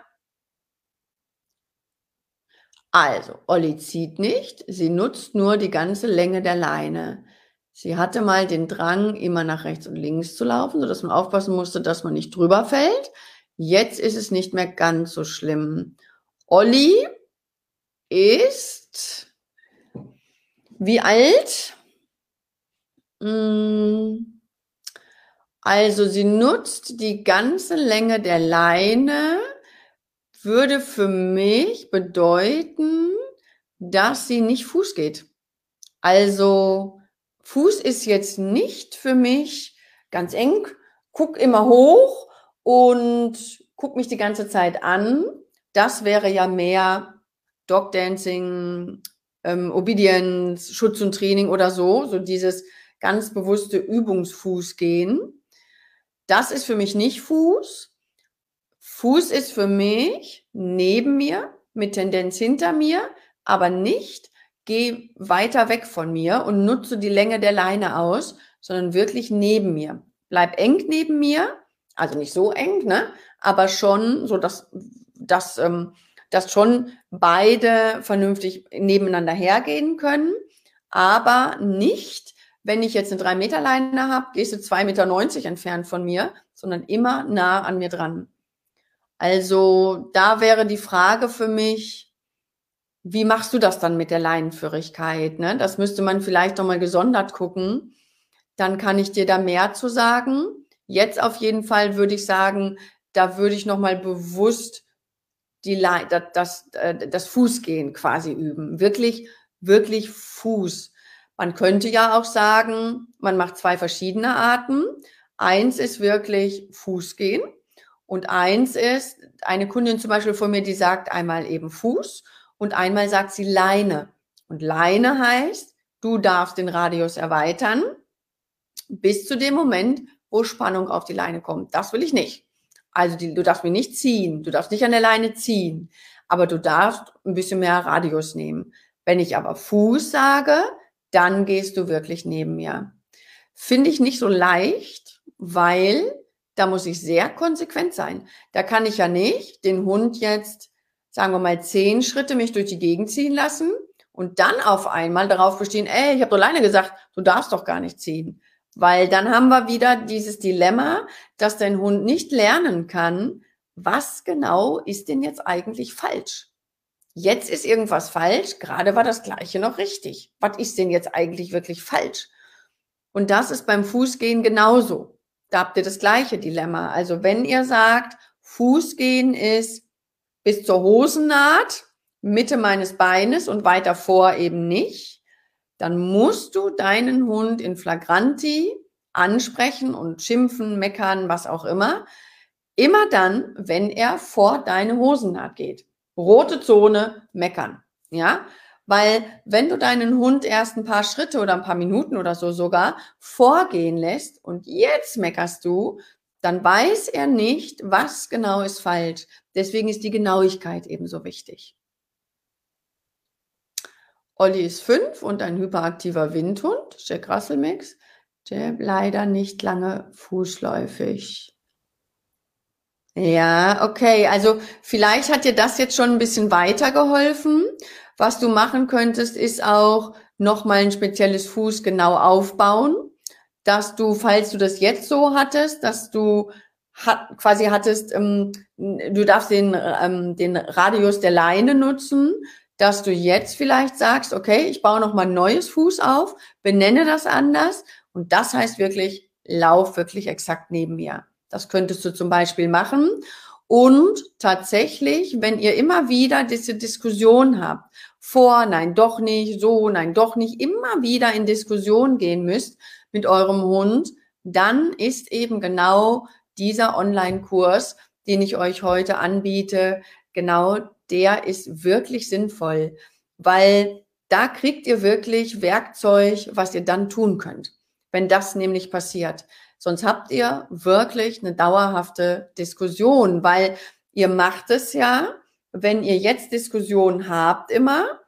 Also, Olli zieht nicht, sie nutzt nur die ganze Länge der Leine. Sie hatte mal den Drang, immer nach rechts und links zu laufen, sodass man aufpassen musste, dass man nicht drüber fällt. Jetzt ist es nicht mehr ganz so schlimm. Olli ist wie alt? Hm. Also sie nutzt die ganze Länge der Leine, würde für mich bedeuten, dass sie nicht Fuß geht. Also Fuß ist jetzt nicht für mich ganz eng, guck immer hoch und guck mich die ganze Zeit an. Das wäre ja mehr Dog Dancing, ähm, Obedience, Schutz und Training oder so, so dieses ganz bewusste Übungsfuß gehen. Das ist für mich nicht Fuß. Fuß ist für mich neben mir, mit Tendenz hinter mir, aber nicht geh weiter weg von mir und nutze die Länge der Leine aus, sondern wirklich neben mir. Bleib eng neben mir, also nicht so eng, ne? Aber schon so, dass, dass, ähm, dass schon beide vernünftig nebeneinander hergehen können, aber nicht wenn ich jetzt eine 3 Meter Leine habe, gehst du 2,90 Meter entfernt von mir, sondern immer nah an mir dran. Also da wäre die Frage für mich, wie machst du das dann mit der Leinenführigkeit? Ne? Das müsste man vielleicht nochmal gesondert gucken. Dann kann ich dir da mehr zu sagen. Jetzt auf jeden Fall würde ich sagen, da würde ich nochmal bewusst die Le das, das, äh, das Fußgehen quasi üben. Wirklich, wirklich Fuß. Man könnte ja auch sagen, man macht zwei verschiedene Arten. Eins ist wirklich Fußgehen und eins ist eine Kundin zum Beispiel von mir, die sagt einmal eben Fuß und einmal sagt sie Leine. Und Leine heißt, du darfst den Radius erweitern bis zu dem Moment, wo Spannung auf die Leine kommt. Das will ich nicht. Also die, du darfst mich nicht ziehen, du darfst nicht an der Leine ziehen, aber du darfst ein bisschen mehr Radius nehmen. Wenn ich aber Fuß sage, dann gehst du wirklich neben mir. Finde ich nicht so leicht, weil da muss ich sehr konsequent sein. Da kann ich ja nicht den Hund jetzt, sagen wir mal, zehn Schritte mich durch die Gegend ziehen lassen und dann auf einmal darauf bestehen, ey, ich habe doch alleine gesagt, du darfst doch gar nicht ziehen. Weil dann haben wir wieder dieses Dilemma, dass dein Hund nicht lernen kann, was genau ist denn jetzt eigentlich falsch? Jetzt ist irgendwas falsch, gerade war das gleiche noch richtig. Was ist denn jetzt eigentlich wirklich falsch? Und das ist beim Fußgehen genauso. Da habt ihr das gleiche Dilemma. Also wenn ihr sagt, Fußgehen ist bis zur Hosennaht, Mitte meines Beines und weiter vor eben nicht, dann musst du deinen Hund in Flagranti ansprechen und schimpfen, meckern, was auch immer. Immer dann, wenn er vor deine Hosennaht geht rote Zone, meckern. Ja, weil wenn du deinen Hund erst ein paar Schritte oder ein paar Minuten oder so sogar vorgehen lässt und jetzt meckerst du, dann weiß er nicht, was genau ist falsch. Deswegen ist die Genauigkeit ebenso wichtig. Olli ist fünf und ein hyperaktiver Windhund, Jack Russell Mix, der leider nicht lange fußläufig. Ja, okay. Also vielleicht hat dir das jetzt schon ein bisschen weitergeholfen. Was du machen könntest, ist auch nochmal ein spezielles Fuß genau aufbauen, dass du, falls du das jetzt so hattest, dass du hat, quasi hattest, ähm, du darfst den, ähm, den Radius der Leine nutzen, dass du jetzt vielleicht sagst, okay, ich baue nochmal ein neues Fuß auf, benenne das anders und das heißt wirklich, lauf wirklich exakt neben mir. Das könntest du zum Beispiel machen. Und tatsächlich, wenn ihr immer wieder diese Diskussion habt, vor, nein, doch nicht, so, nein, doch nicht, immer wieder in Diskussion gehen müsst mit eurem Hund, dann ist eben genau dieser Online-Kurs den ich euch heute anbiete, genau der ist wirklich sinnvoll, weil da kriegt ihr wirklich Werkzeug, was ihr dann tun könnt, wenn das nämlich passiert. Sonst habt ihr wirklich eine dauerhafte Diskussion, weil ihr macht es ja, wenn ihr jetzt Diskussionen habt immer,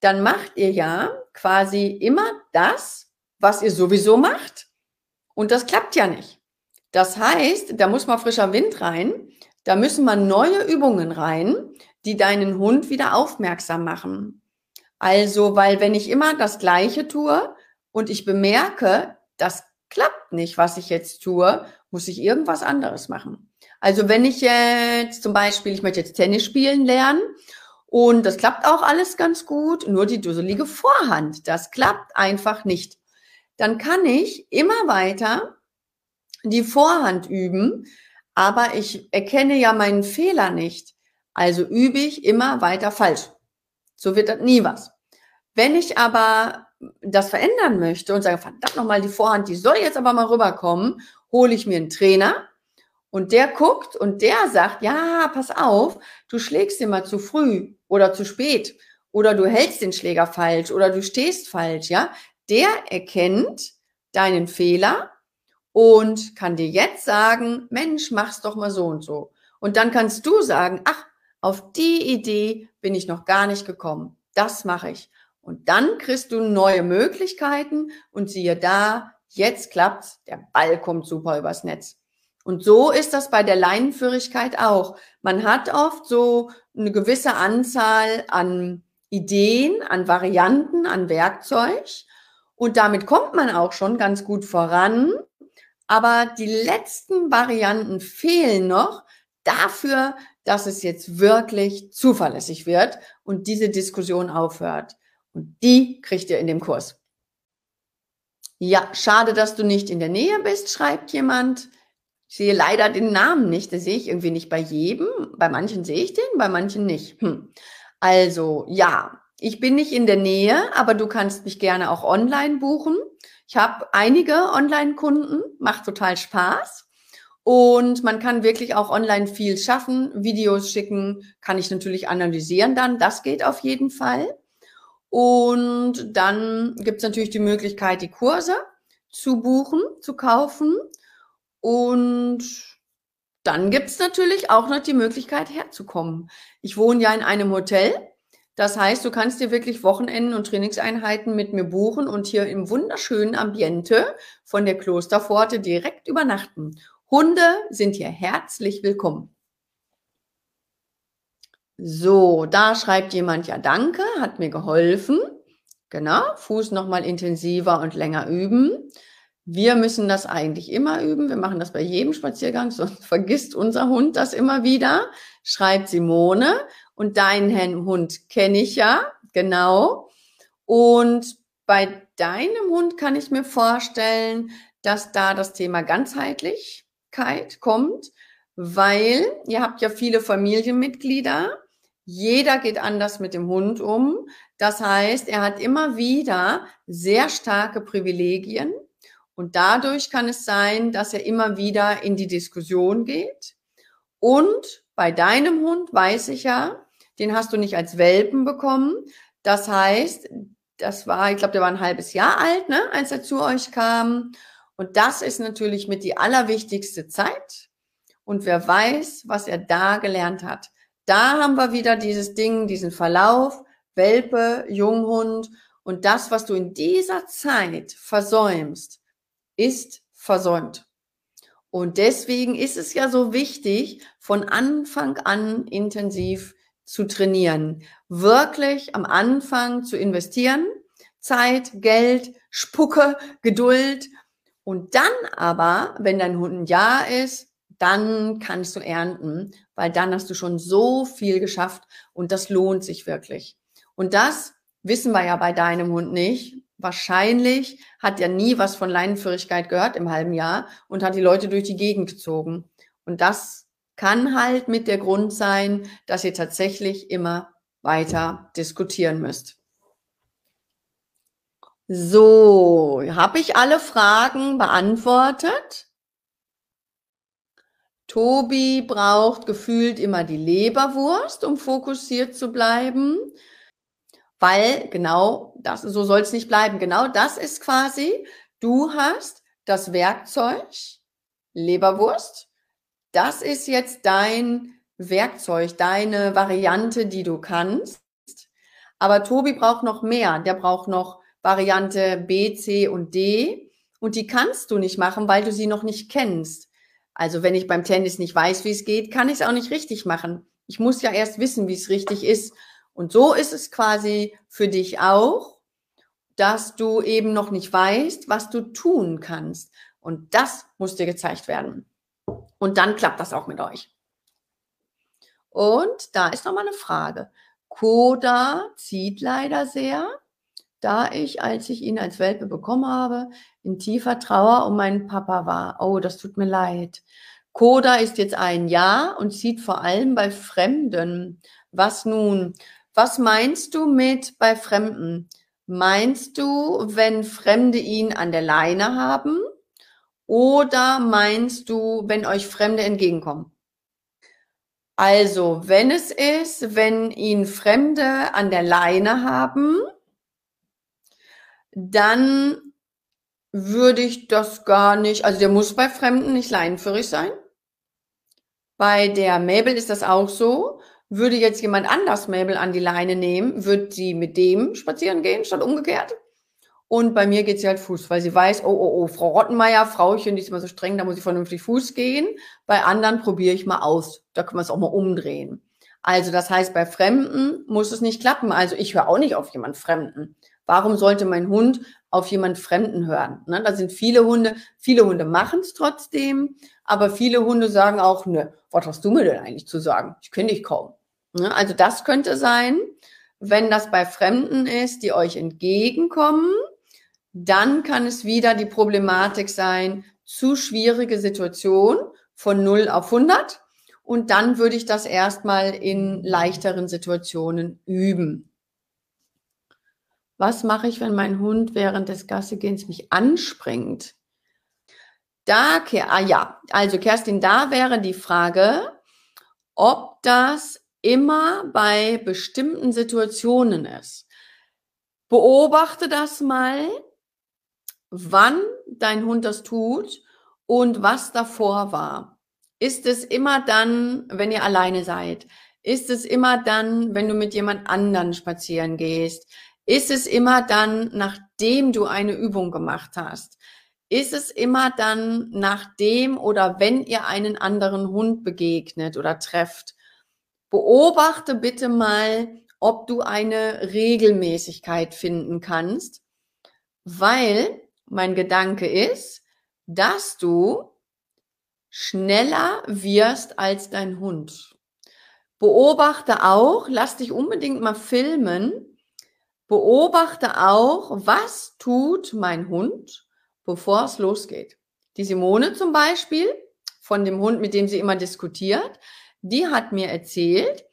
dann macht ihr ja quasi immer das, was ihr sowieso macht. Und das klappt ja nicht. Das heißt, da muss mal frischer Wind rein, da müssen mal neue Übungen rein, die deinen Hund wieder aufmerksam machen. Also, weil wenn ich immer das Gleiche tue und ich bemerke, das klappt nicht, was ich jetzt tue, muss ich irgendwas anderes machen. Also wenn ich jetzt zum Beispiel, ich möchte jetzt Tennis spielen lernen und das klappt auch alles ganz gut, nur die dusselige Vorhand, das klappt einfach nicht. Dann kann ich immer weiter die Vorhand üben, aber ich erkenne ja meinen Fehler nicht. Also übe ich immer weiter falsch. So wird das nie was. Wenn ich aber das verändern möchte und sage, verdammt nochmal, die Vorhand, die soll jetzt aber mal rüberkommen, hole ich mir einen Trainer und der guckt und der sagt, ja, pass auf, du schlägst immer zu früh oder zu spät oder du hältst den Schläger falsch oder du stehst falsch, ja. Der erkennt deinen Fehler und kann dir jetzt sagen, Mensch, mach's doch mal so und so. Und dann kannst du sagen, ach, auf die Idee bin ich noch gar nicht gekommen. Das mache ich. Und dann kriegst du neue Möglichkeiten und siehe da, jetzt klappt's, der Ball kommt super übers Netz. Und so ist das bei der Leinenführigkeit auch. Man hat oft so eine gewisse Anzahl an Ideen, an Varianten, an Werkzeug. Und damit kommt man auch schon ganz gut voran. Aber die letzten Varianten fehlen noch dafür, dass es jetzt wirklich zuverlässig wird und diese Diskussion aufhört. Die kriegt ihr in dem Kurs. Ja, schade, dass du nicht in der Nähe bist, schreibt jemand. Ich sehe leider den Namen nicht. Das sehe ich irgendwie nicht bei jedem. Bei manchen sehe ich den, bei manchen nicht. Hm. Also, ja, ich bin nicht in der Nähe, aber du kannst mich gerne auch online buchen. Ich habe einige Online-Kunden, macht total Spaß. Und man kann wirklich auch online viel schaffen, Videos schicken, kann ich natürlich analysieren dann. Das geht auf jeden Fall. Und dann gibt es natürlich die Möglichkeit, die Kurse zu buchen, zu kaufen. Und dann gibt es natürlich auch noch die Möglichkeit, herzukommen. Ich wohne ja in einem Hotel. Das heißt, du kannst dir wirklich Wochenenden und Trainingseinheiten mit mir buchen und hier im wunderschönen Ambiente von der Klosterpforte direkt übernachten. Hunde sind hier herzlich willkommen. So, da schreibt jemand ja Danke, hat mir geholfen. Genau, Fuß nochmal intensiver und länger üben. Wir müssen das eigentlich immer üben. Wir machen das bei jedem Spaziergang, sonst vergisst unser Hund das immer wieder. Schreibt Simone. Und deinen Hund kenne ich ja, genau. Und bei deinem Hund kann ich mir vorstellen, dass da das Thema Ganzheitlichkeit kommt, weil ihr habt ja viele Familienmitglieder jeder geht anders mit dem Hund um. Das heißt, er hat immer wieder sehr starke Privilegien und dadurch kann es sein, dass er immer wieder in die Diskussion geht. Und bei deinem Hund weiß ich ja, den hast du nicht als Welpen bekommen. Das heißt, das war, ich glaube, der war ein halbes Jahr alt, ne, als er zu euch kam. Und das ist natürlich mit die allerwichtigste Zeit. Und wer weiß, was er da gelernt hat. Da haben wir wieder dieses Ding, diesen Verlauf, Welpe, Junghund. Und das, was du in dieser Zeit versäumst, ist versäumt. Und deswegen ist es ja so wichtig, von Anfang an intensiv zu trainieren, wirklich am Anfang zu investieren, Zeit, Geld, Spucke, Geduld. Und dann aber, wenn dein Hund ein Jahr ist, dann kannst du ernten, weil dann hast du schon so viel geschafft und das lohnt sich wirklich. Und das wissen wir ja bei deinem Hund nicht. Wahrscheinlich hat er nie was von Leinenführigkeit gehört im halben Jahr und hat die Leute durch die Gegend gezogen. Und das kann halt mit der Grund sein, dass ihr tatsächlich immer weiter diskutieren müsst. So, habe ich alle Fragen beantwortet? Tobi braucht gefühlt immer die Leberwurst, um fokussiert zu bleiben, weil genau das, so soll es nicht bleiben. Genau das ist quasi, du hast das Werkzeug, Leberwurst, das ist jetzt dein Werkzeug, deine Variante, die du kannst. Aber Tobi braucht noch mehr. Der braucht noch Variante B, C und D. Und die kannst du nicht machen, weil du sie noch nicht kennst. Also wenn ich beim Tennis nicht weiß, wie es geht, kann ich es auch nicht richtig machen. Ich muss ja erst wissen, wie es richtig ist. Und so ist es quasi für dich auch, dass du eben noch nicht weißt, was du tun kannst. Und das muss dir gezeigt werden. Und dann klappt das auch mit euch. Und da ist nochmal eine Frage. Koda zieht leider sehr, da ich, als ich ihn als Welpe bekommen habe, in tiefer Trauer um meinen Papa war. Oh, das tut mir leid. Koda ist jetzt ein Jahr und zieht vor allem bei Fremden. Was nun? Was meinst du mit bei Fremden? Meinst du, wenn Fremde ihn an der Leine haben? Oder meinst du, wenn euch Fremde entgegenkommen? Also, wenn es ist, wenn ihn Fremde an der Leine haben, dann würde ich das gar nicht, also der muss bei Fremden nicht leinenführig sein. Bei der Mabel ist das auch so. Würde jetzt jemand anders Mabel an die Leine nehmen, wird sie mit dem spazieren gehen, statt umgekehrt. Und bei mir geht sie halt Fuß, weil sie weiß, oh, oh, oh, Frau Rottenmeier, Frauchen, die ist immer so streng, da muss ich vernünftig Fuß gehen. Bei anderen probiere ich mal aus. Da können wir es auch mal umdrehen. Also das heißt, bei Fremden muss es nicht klappen. Also ich höre auch nicht auf jemand Fremden. Warum sollte mein Hund auf jemand Fremden hören? Ne? Da sind viele Hunde, viele Hunde machen es trotzdem, aber viele Hunde sagen auch, ne, was hast du mir denn eigentlich zu sagen? Ich kenne dich kaum. Ne? Also das könnte sein, wenn das bei Fremden ist, die euch entgegenkommen dann kann es wieder die Problematik sein, zu schwierige Situation von 0 auf 100. Und dann würde ich das erstmal in leichteren Situationen üben. Was mache ich, wenn mein Hund während des Gassigehens mich anspringt? Da, ah ja, also Kerstin, da wäre die Frage, ob das immer bei bestimmten Situationen ist. Beobachte das mal wann dein Hund das tut und was davor war. Ist es immer dann, wenn ihr alleine seid? Ist es immer dann, wenn du mit jemand anderen spazieren gehst? Ist es immer dann, nachdem du eine Übung gemacht hast? Ist es immer dann, nachdem oder wenn ihr einen anderen Hund begegnet oder trefft? Beobachte bitte mal, ob du eine Regelmäßigkeit finden kannst, weil mein Gedanke ist, dass du schneller wirst als dein Hund. Beobachte auch, lass dich unbedingt mal filmen, beobachte auch, was tut mein Hund, bevor es losgeht. Die Simone zum Beispiel, von dem Hund, mit dem sie immer diskutiert, die hat mir erzählt,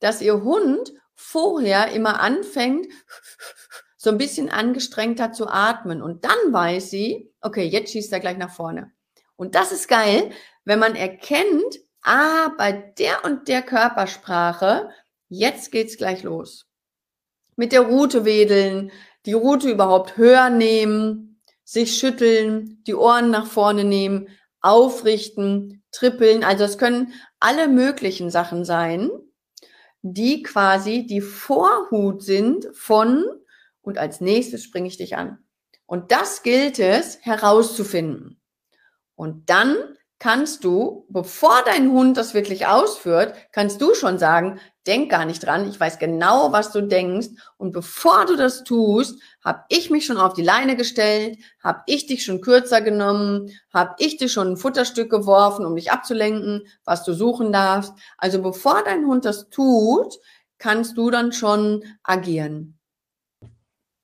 dass ihr Hund vorher immer anfängt so ein bisschen angestrengter zu atmen. Und dann weiß sie, okay, jetzt schießt er gleich nach vorne. Und das ist geil, wenn man erkennt, ah, bei der und der Körpersprache, jetzt geht's gleich los. Mit der Rute wedeln, die Rute überhaupt höher nehmen, sich schütteln, die Ohren nach vorne nehmen, aufrichten, trippeln. Also es können alle möglichen Sachen sein, die quasi die Vorhut sind von und als nächstes springe ich dich an. Und das gilt es herauszufinden. Und dann kannst du, bevor dein Hund das wirklich ausführt, kannst du schon sagen, denk gar nicht dran, ich weiß genau, was du denkst. Und bevor du das tust, habe ich mich schon auf die Leine gestellt, habe ich dich schon kürzer genommen, habe ich dir schon ein Futterstück geworfen, um dich abzulenken, was du suchen darfst. Also bevor dein Hund das tut, kannst du dann schon agieren.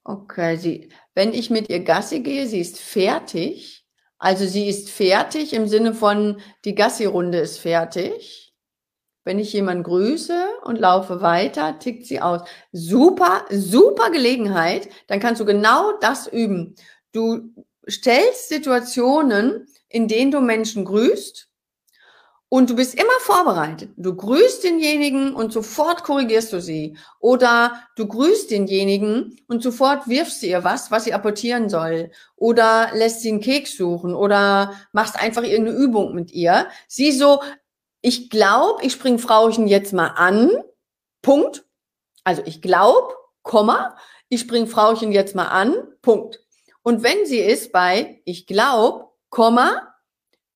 Okay, sie, wenn ich mit ihr Gassi gehe, sie ist fertig. Also sie ist fertig im Sinne von, die Gassi-Runde ist fertig. Wenn ich jemanden grüße und laufe weiter, tickt sie aus. Super, super Gelegenheit. Dann kannst du genau das üben. Du stellst Situationen, in denen du Menschen grüßt und du bist immer vorbereitet. Du grüßt denjenigen und sofort korrigierst du sie. Oder du grüßt denjenigen und sofort wirfst du ihr was, was sie apportieren soll. Oder lässt sie einen Keks suchen oder machst einfach irgendeine Übung mit ihr. Sie so, ich glaube, ich spring Frauchen jetzt mal an. Punkt. Also ich glaube, Komma, ich spring Frauchen jetzt mal an. Punkt. Und wenn sie ist bei ich glaube, Komma,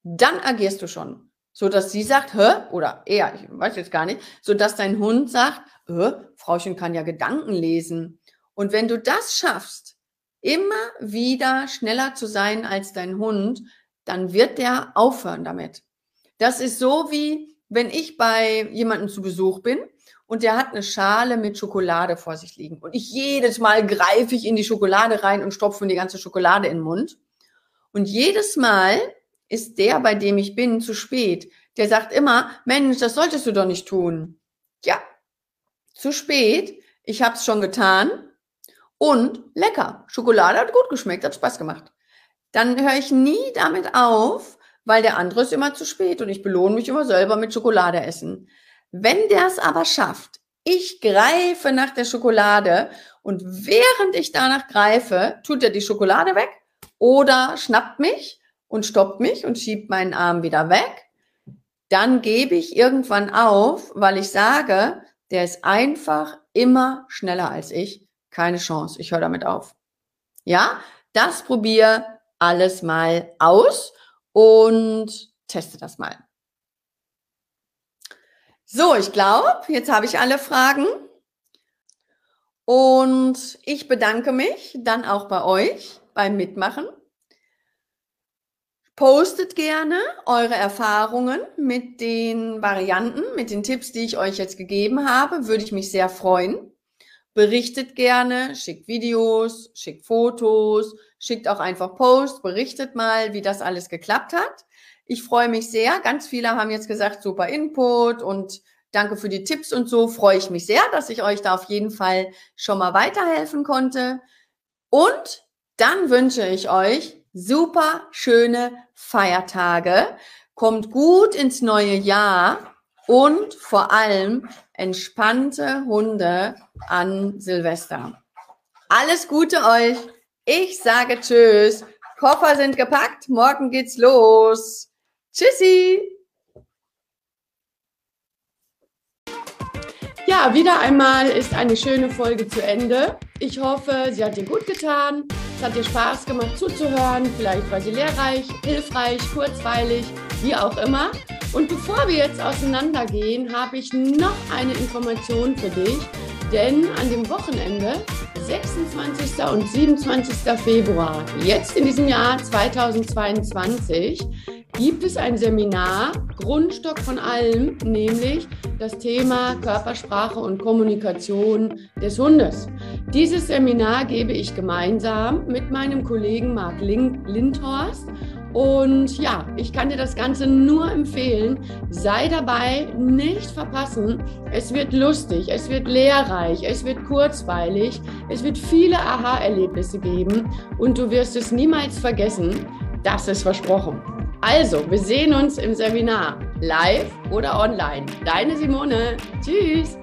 dann agierst du schon so dass sie sagt, hä, oder er, ich weiß jetzt gar nicht, so dass dein Hund sagt, hä, Frauchen kann ja Gedanken lesen. Und wenn du das schaffst, immer wieder schneller zu sein als dein Hund, dann wird der aufhören damit. Das ist so wie, wenn ich bei jemandem zu Besuch bin und der hat eine Schale mit Schokolade vor sich liegen und ich jedes Mal greife ich in die Schokolade rein und stopfe die ganze Schokolade in den Mund. Und jedes Mal ist der, bei dem ich bin, zu spät. Der sagt immer, Mensch, das solltest du doch nicht tun. Ja, zu spät. Ich habe es schon getan. Und lecker. Schokolade hat gut geschmeckt, hat Spaß gemacht. Dann höre ich nie damit auf, weil der andere ist immer zu spät und ich belohne mich immer selber mit Schokolade essen. Wenn der es aber schafft, ich greife nach der Schokolade und während ich danach greife, tut er die Schokolade weg oder schnappt mich und stoppt mich und schiebt meinen Arm wieder weg, dann gebe ich irgendwann auf, weil ich sage, der ist einfach immer schneller als ich. Keine Chance. Ich höre damit auf. Ja, das probiere alles mal aus und teste das mal. So, ich glaube, jetzt habe ich alle Fragen. Und ich bedanke mich dann auch bei euch beim Mitmachen. Postet gerne eure Erfahrungen mit den Varianten, mit den Tipps, die ich euch jetzt gegeben habe. Würde ich mich sehr freuen. Berichtet gerne, schickt Videos, schickt Fotos, schickt auch einfach Post, berichtet mal, wie das alles geklappt hat. Ich freue mich sehr. Ganz viele haben jetzt gesagt, super Input und danke für die Tipps und so. Freue ich mich sehr, dass ich euch da auf jeden Fall schon mal weiterhelfen konnte. Und dann wünsche ich euch super schöne Feiertage, kommt gut ins neue Jahr und vor allem entspannte Hunde an Silvester. Alles Gute euch. Ich sage Tschüss. Koffer sind gepackt. Morgen geht's los. Tschüssi. Ja, wieder einmal ist eine schöne Folge zu Ende. Ich hoffe, sie hat dir gut getan. Es hat dir Spaß gemacht zuzuhören. Vielleicht war sie lehrreich, hilfreich, kurzweilig, wie auch immer. Und bevor wir jetzt auseinandergehen, habe ich noch eine Information für dich. Denn an dem Wochenende, 26. und 27. Februar, jetzt in diesem Jahr 2022, gibt es ein Seminar, Grundstock von allem, nämlich das Thema Körpersprache und Kommunikation des Hundes. Dieses Seminar gebe ich gemeinsam mit meinem Kollegen Marc Lindhorst. Und ja, ich kann dir das Ganze nur empfehlen. Sei dabei, nicht verpassen. Es wird lustig, es wird lehrreich, es wird kurzweilig, es wird viele Aha-Erlebnisse geben und du wirst es niemals vergessen. Das ist versprochen. Also, wir sehen uns im Seminar, live oder online. Deine Simone. Tschüss.